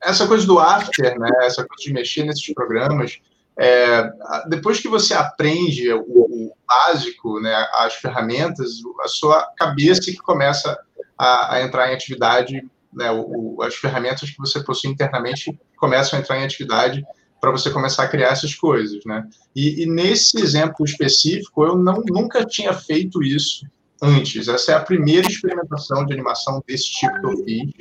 essa coisa do after, né? Essa coisa de mexer nesses programas. É, depois que você aprende o, o, básico, né, as ferramentas, a sua cabeça que começa a, a entrar em atividade né, o, as ferramentas que você possui internamente começam a entrar em atividade para você começar a criar essas coisas, né? E, e, nesse exemplo específico, eu não, nunca tinha feito isso antes. Essa é a primeira experimentação de animação desse tipo que eu fiz.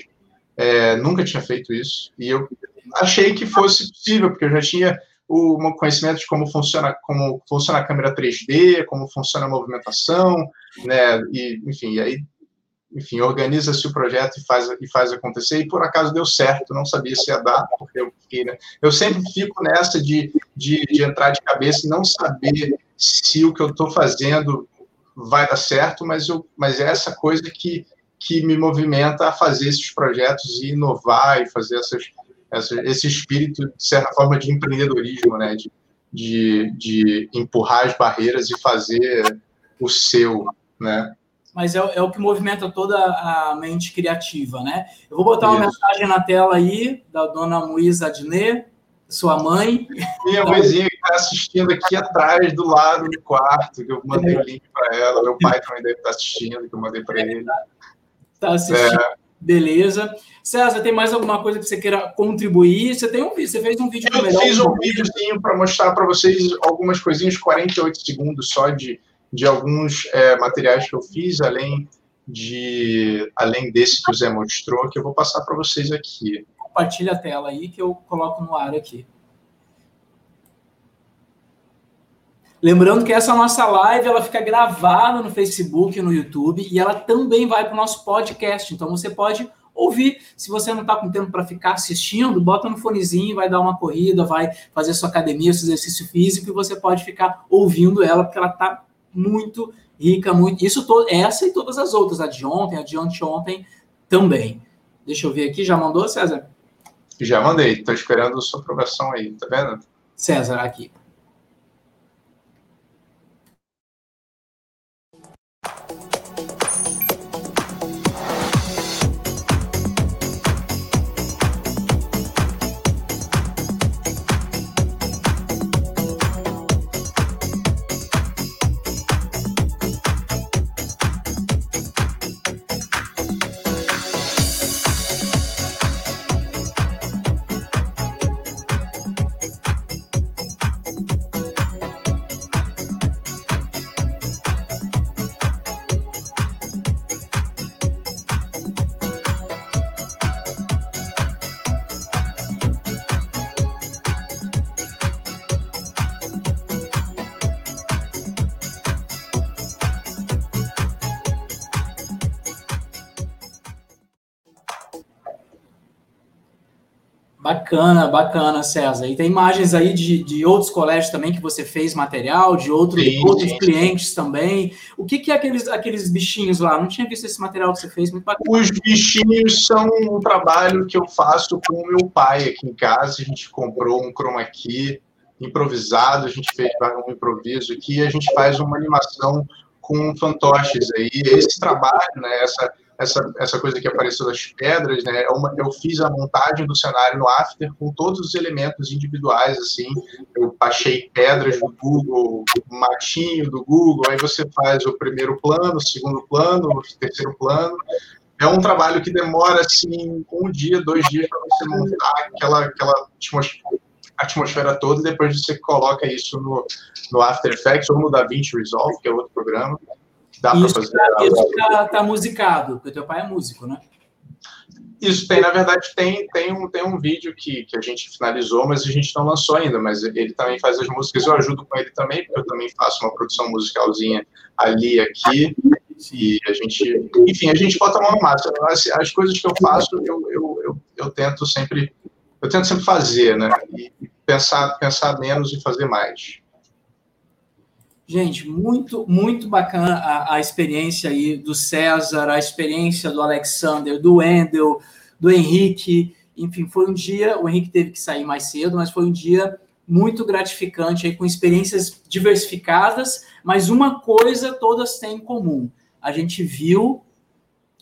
É, nunca tinha feito isso e eu achei que fosse possível porque eu já tinha o conhecimento de como funciona como funciona a câmera 3D, como funciona a movimentação, né? E enfim, e aí enfim, organiza-se o projeto e faz, e faz acontecer, e por acaso deu certo, não sabia se ia dar, porque eu fiquei, né? Eu sempre fico nessa de, de, de entrar de cabeça e não saber se o que eu estou fazendo vai dar certo, mas, eu, mas é essa coisa que, que me movimenta a fazer esses projetos e inovar e fazer essas, essa, esse espírito, de certa forma, de empreendedorismo, né? De, de, de empurrar as barreiras e fazer o seu, né? Mas é, é, o que movimenta toda a mente criativa, né? Eu vou botar uma Isso. mensagem na tela aí da dona Muísa Adnet, sua mãe. Minha mãezinha que está assistindo aqui atrás, do lado do quarto, que eu mandei o link para ela. Meu pai também deve estar tá assistindo, que eu mandei para ele. Está assistindo. É. Beleza. César, tem mais alguma coisa que você queira contribuir? Você tem um você fez um vídeo Eu fiz um videozinho para mostrar para vocês algumas coisinhas, 48 segundos só de, de alguns é, materiais que eu fiz, além de além desse que o Zé mostrou, que eu vou passar para vocês aqui. Compartilha a tela aí que eu coloco no ar aqui. Lembrando que essa nossa live ela fica gravada no Facebook no YouTube e ela também vai para o nosso podcast. Então você pode ouvir. Se você não está com tempo para ficar assistindo, bota no fonezinho, vai dar uma corrida, vai fazer sua academia, seu exercício físico e você pode ficar ouvindo ela porque ela está muito rica, muito. Isso todo, essa e todas as outras, a de ontem, a de anteontem também. Deixa eu ver aqui, já mandou, César? Já mandei, estou esperando a sua aprovação aí, tá vendo? César, aqui. Bacana, bacana, César. E tem imagens aí de, de outros colégios também que você fez material, de outro, sim, outros sim. clientes também. O que, que é aqueles, aqueles bichinhos lá? Não tinha visto esse material que você fez, muito bacana. Os bichinhos são um trabalho que eu faço com o meu pai aqui em casa. A gente comprou um chroma key improvisado, a gente fez um improviso aqui, a gente faz uma animação com fantoches aí. Esse trabalho, né, essa essa, essa coisa que apareceu das pedras, né? É uma, eu fiz a montagem do cenário no After com todos os elementos individuais, assim. Eu baixei pedras do Google, matinho do Google, aí você faz o primeiro plano, o segundo plano, o terceiro plano. É um trabalho que demora, assim, um dia, dois dias para você montar aquela, aquela atmosfera toda, e depois você coloca isso no, no After Effects ou no DaVinci Resolve, que é outro programa Dá isso fazer. Isso tá, tá musicado, porque teu pai é músico, né? Isso tem, na verdade, tem, tem, um, tem um vídeo que, que a gente finalizou, mas a gente não lançou ainda. Mas ele também faz as músicas, eu ajudo com ele também, porque eu também faço uma produção musicalzinha ali aqui. E a gente, enfim, a gente bota a mão na massa. As, as coisas que eu faço, eu, eu, eu, eu, tento sempre, eu tento sempre fazer, né? E pensar, pensar menos e fazer mais. Gente, muito, muito bacana a, a, experiência aí do César, a experiência do Alexander, do Wendel, do Henrique. Enfim, foi um dia. O Henrique teve que sair mais cedo, mas foi um dia muito gratificante aí, com experiências diversificadas, mas uma coisa todas têm em comum. A gente viu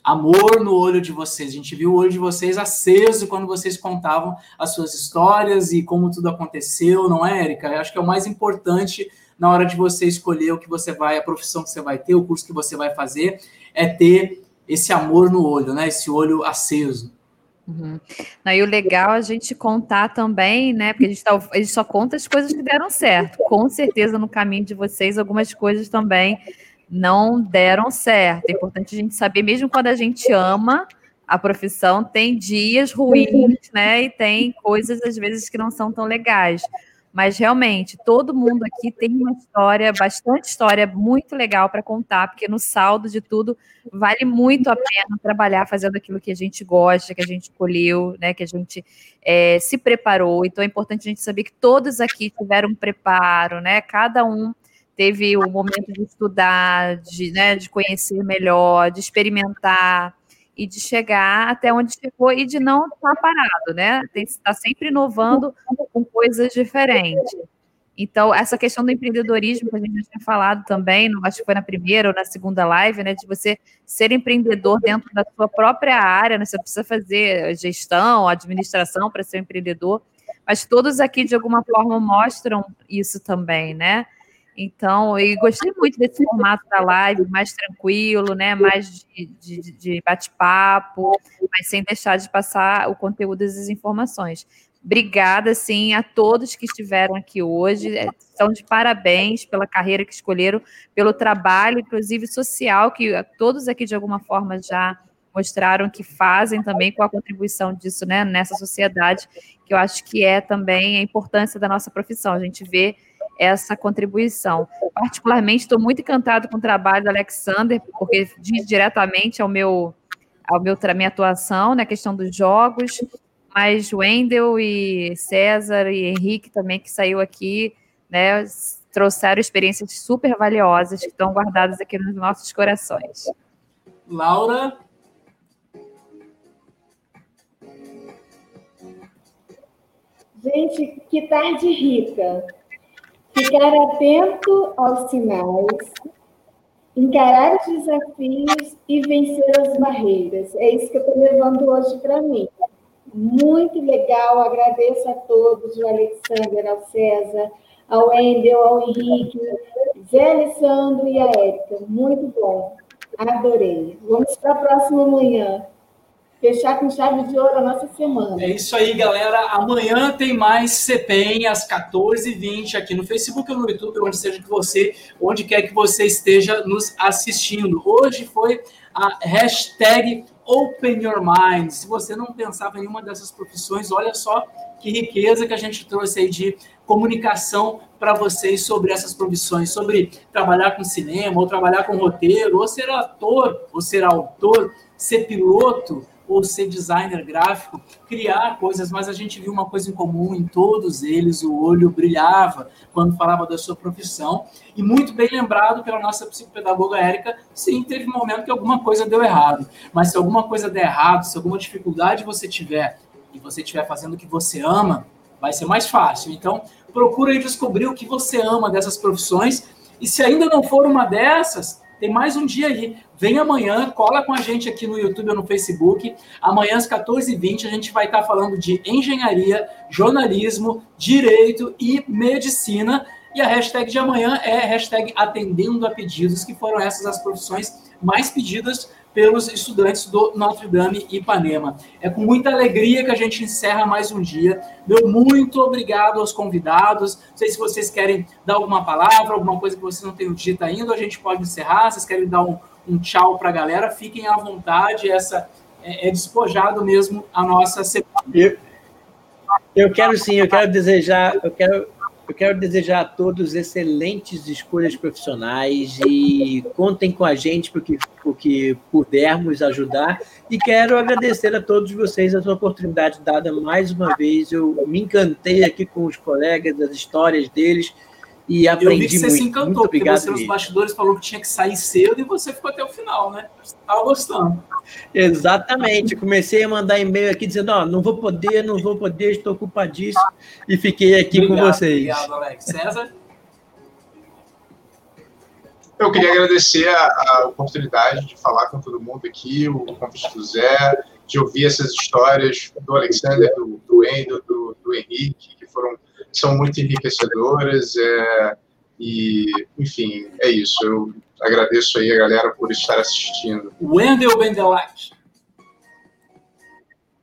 amor no olho de vocês, a gente viu o olho de vocês aceso quando vocês contavam as suas histórias e como tudo aconteceu, não é, Érica? Eu acho que é o mais importante na hora de você escolher o que você vai, a profissão que você vai ter, o curso que você vai fazer, é ter esse amor no olho, né? Esse olho aceso. Uhum. e o legal é a gente contar também, né? Porque a gente, tá, a gente só conta as coisas que deram certo. Com certeza, no caminho de vocês, algumas coisas também não deram certo. É importante a gente saber, mesmo quando a gente ama a profissão, tem dias ruins, né? E tem coisas, às vezes, que não são tão legais. Mas realmente, todo mundo aqui tem uma história, bastante história muito legal para contar, porque no saldo de tudo vale muito a pena trabalhar fazendo aquilo que a gente gosta, que a gente escolheu, né, que a gente é, se preparou. Então é importante a gente saber que todos aqui tiveram um preparo, né? Cada um teve o momento de estudar, de, né, de conhecer melhor, de experimentar e de chegar até onde chegou e de não estar parado, né? Está sempre inovando com coisas diferentes. Então, essa questão do empreendedorismo que a gente já tinha falado também, acho que foi na primeira ou na segunda live, né? De você ser empreendedor dentro da sua própria área, né? Você precisa fazer gestão, administração para ser um empreendedor, mas todos aqui, de alguma forma, mostram isso também, né? Então, eu gostei muito desse formato da live, mais tranquilo, né? Mais de, de, de bate-papo, mas sem deixar de passar o conteúdo das informações. Obrigada, sim, a todos que estiveram aqui hoje. É, Estão de parabéns pela carreira que escolheram, pelo trabalho, inclusive social, que todos aqui, de alguma forma, já mostraram que fazem também com a contribuição disso né, nessa sociedade, que eu acho que é também a importância da nossa profissão. A gente vê essa contribuição. Particularmente, estou muito encantado com o trabalho do Alexander, porque diz diretamente ao meu, ao meu minha atuação na né, questão dos jogos, mas Wendel e César e Henrique também, que saiu aqui, né, trouxeram experiências super valiosas que estão guardadas aqui nos nossos corações. Laura? Gente, que tarde rica. Ficar atento aos sinais, encarar os desafios e vencer as barreiras. É isso que eu estou levando hoje para mim. Muito legal, agradeço a todos, o Alexander, ao César, ao Wendel, ao Henrique, Zé Alessandro e a Érica. Muito bom, adorei. Vamos para a próxima manhã fechar com chave de ouro a nossa semana. É isso aí, galera. Amanhã tem mais CPEM às 14h20 aqui no Facebook ou no YouTube, onde seja que você, onde quer que você esteja nos assistindo. Hoje foi a hashtag Open Your Mind. Se você não pensava em nenhuma dessas profissões, olha só que riqueza que a gente trouxe aí de comunicação para vocês sobre essas profissões, sobre trabalhar com cinema, ou trabalhar com roteiro, ou ser ator, ou ser autor, ser piloto, ou ser designer gráfico, criar coisas, mas a gente viu uma coisa em comum em todos eles, o olho brilhava quando falava da sua profissão, e muito bem lembrado pela nossa psicopedagoga Érica, sim, teve um momento que alguma coisa deu errado, mas se alguma coisa der errado, se alguma dificuldade você tiver, e você estiver fazendo o que você ama, vai ser mais fácil. Então, procure descobrir o que você ama dessas profissões, e se ainda não for uma dessas, tem mais um dia aí. Vem amanhã, cola com a gente aqui no YouTube ou no Facebook. Amanhã às 14h20 a gente vai estar falando de engenharia, jornalismo, direito e medicina. E a hashtag de amanhã é hashtag atendendo a pedidos, que foram essas as profissões mais pedidas pelos estudantes do Notre Dame Ipanema. É com muita alegria que a gente encerra mais um dia. Meu muito obrigado aos convidados. Não sei se vocês querem dar alguma palavra, alguma coisa que vocês não tenham dito ainda, a gente pode encerrar. Vocês querem dar um, um tchau para a galera? Fiquem à vontade. Essa é, é despojado mesmo a nossa semana. Eu, eu quero sim, eu quero desejar, eu quero eu quero desejar a todos excelentes escolhas profissionais e contem com a gente porque o que pudermos ajudar. E quero agradecer a todos vocês a sua oportunidade dada mais uma vez. Eu me encantei aqui com os colegas, as histórias deles e aprendi Eu vi que você muito. se encantou, muito porque obrigado você nos bastidores falou que tinha que sair cedo e você ficou até o final, né? Você estava gostando. Exatamente. Comecei a mandar e-mail aqui dizendo: ó, não vou poder, não vou poder, estou ocupadíssimo. E fiquei aqui com Obrigado, vocês. Obrigado, Alex. César? Eu queria agradecer a, a oportunidade de falar com todo mundo aqui, o convite do Zé, de ouvir essas histórias do Alexander, do, do Endo, do, do Henrique, que foram são muito enriquecedoras. É, e, enfim, é isso. Eu agradeço aí a galera por estar assistindo. Wendel Bendelac.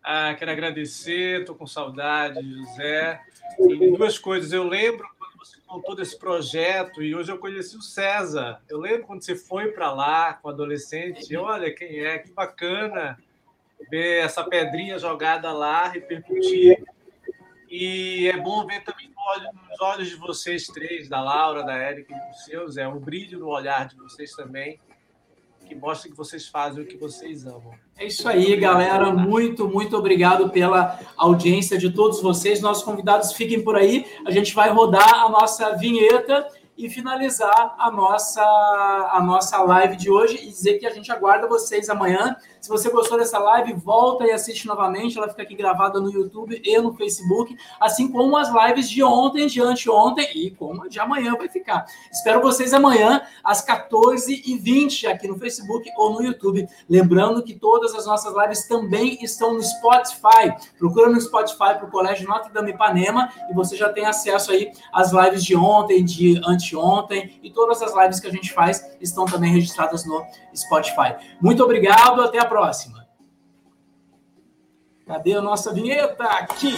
Ah, quero agradecer, estou com saudade, José. E duas coisas. Eu lembro quando você contou desse projeto e hoje eu conheci o César. Eu lembro quando você foi para lá com adolescente. Olha quem é, que bacana ver essa pedrinha jogada lá, repercutir. E é bom ver também nos olhos de vocês três, da Laura, da Érica e dos seus, é o brilho no olhar de vocês também, que mostra que vocês fazem o que vocês amam. É isso aí, galera. Muito, muito obrigado pela audiência de todos vocês. Nossos convidados fiquem por aí. A gente vai rodar a nossa vinheta e finalizar a nossa, a nossa live de hoje e dizer que a gente aguarda vocês amanhã. Se você gostou dessa live, volta e assiste novamente. Ela fica aqui gravada no YouTube e no Facebook, assim como as lives de ontem, de anteontem e como a de amanhã vai ficar. Espero vocês amanhã às 14h20 aqui no Facebook ou no YouTube. Lembrando que todas as nossas lives também estão no Spotify. Procura no Spotify para o Colégio Notre Dame Ipanema e você já tem acesso aí às lives de ontem, de anteontem e todas as lives que a gente faz estão também registradas no Spotify. Muito obrigado, até a próxima. Cadê a nossa vinheta? Aqui!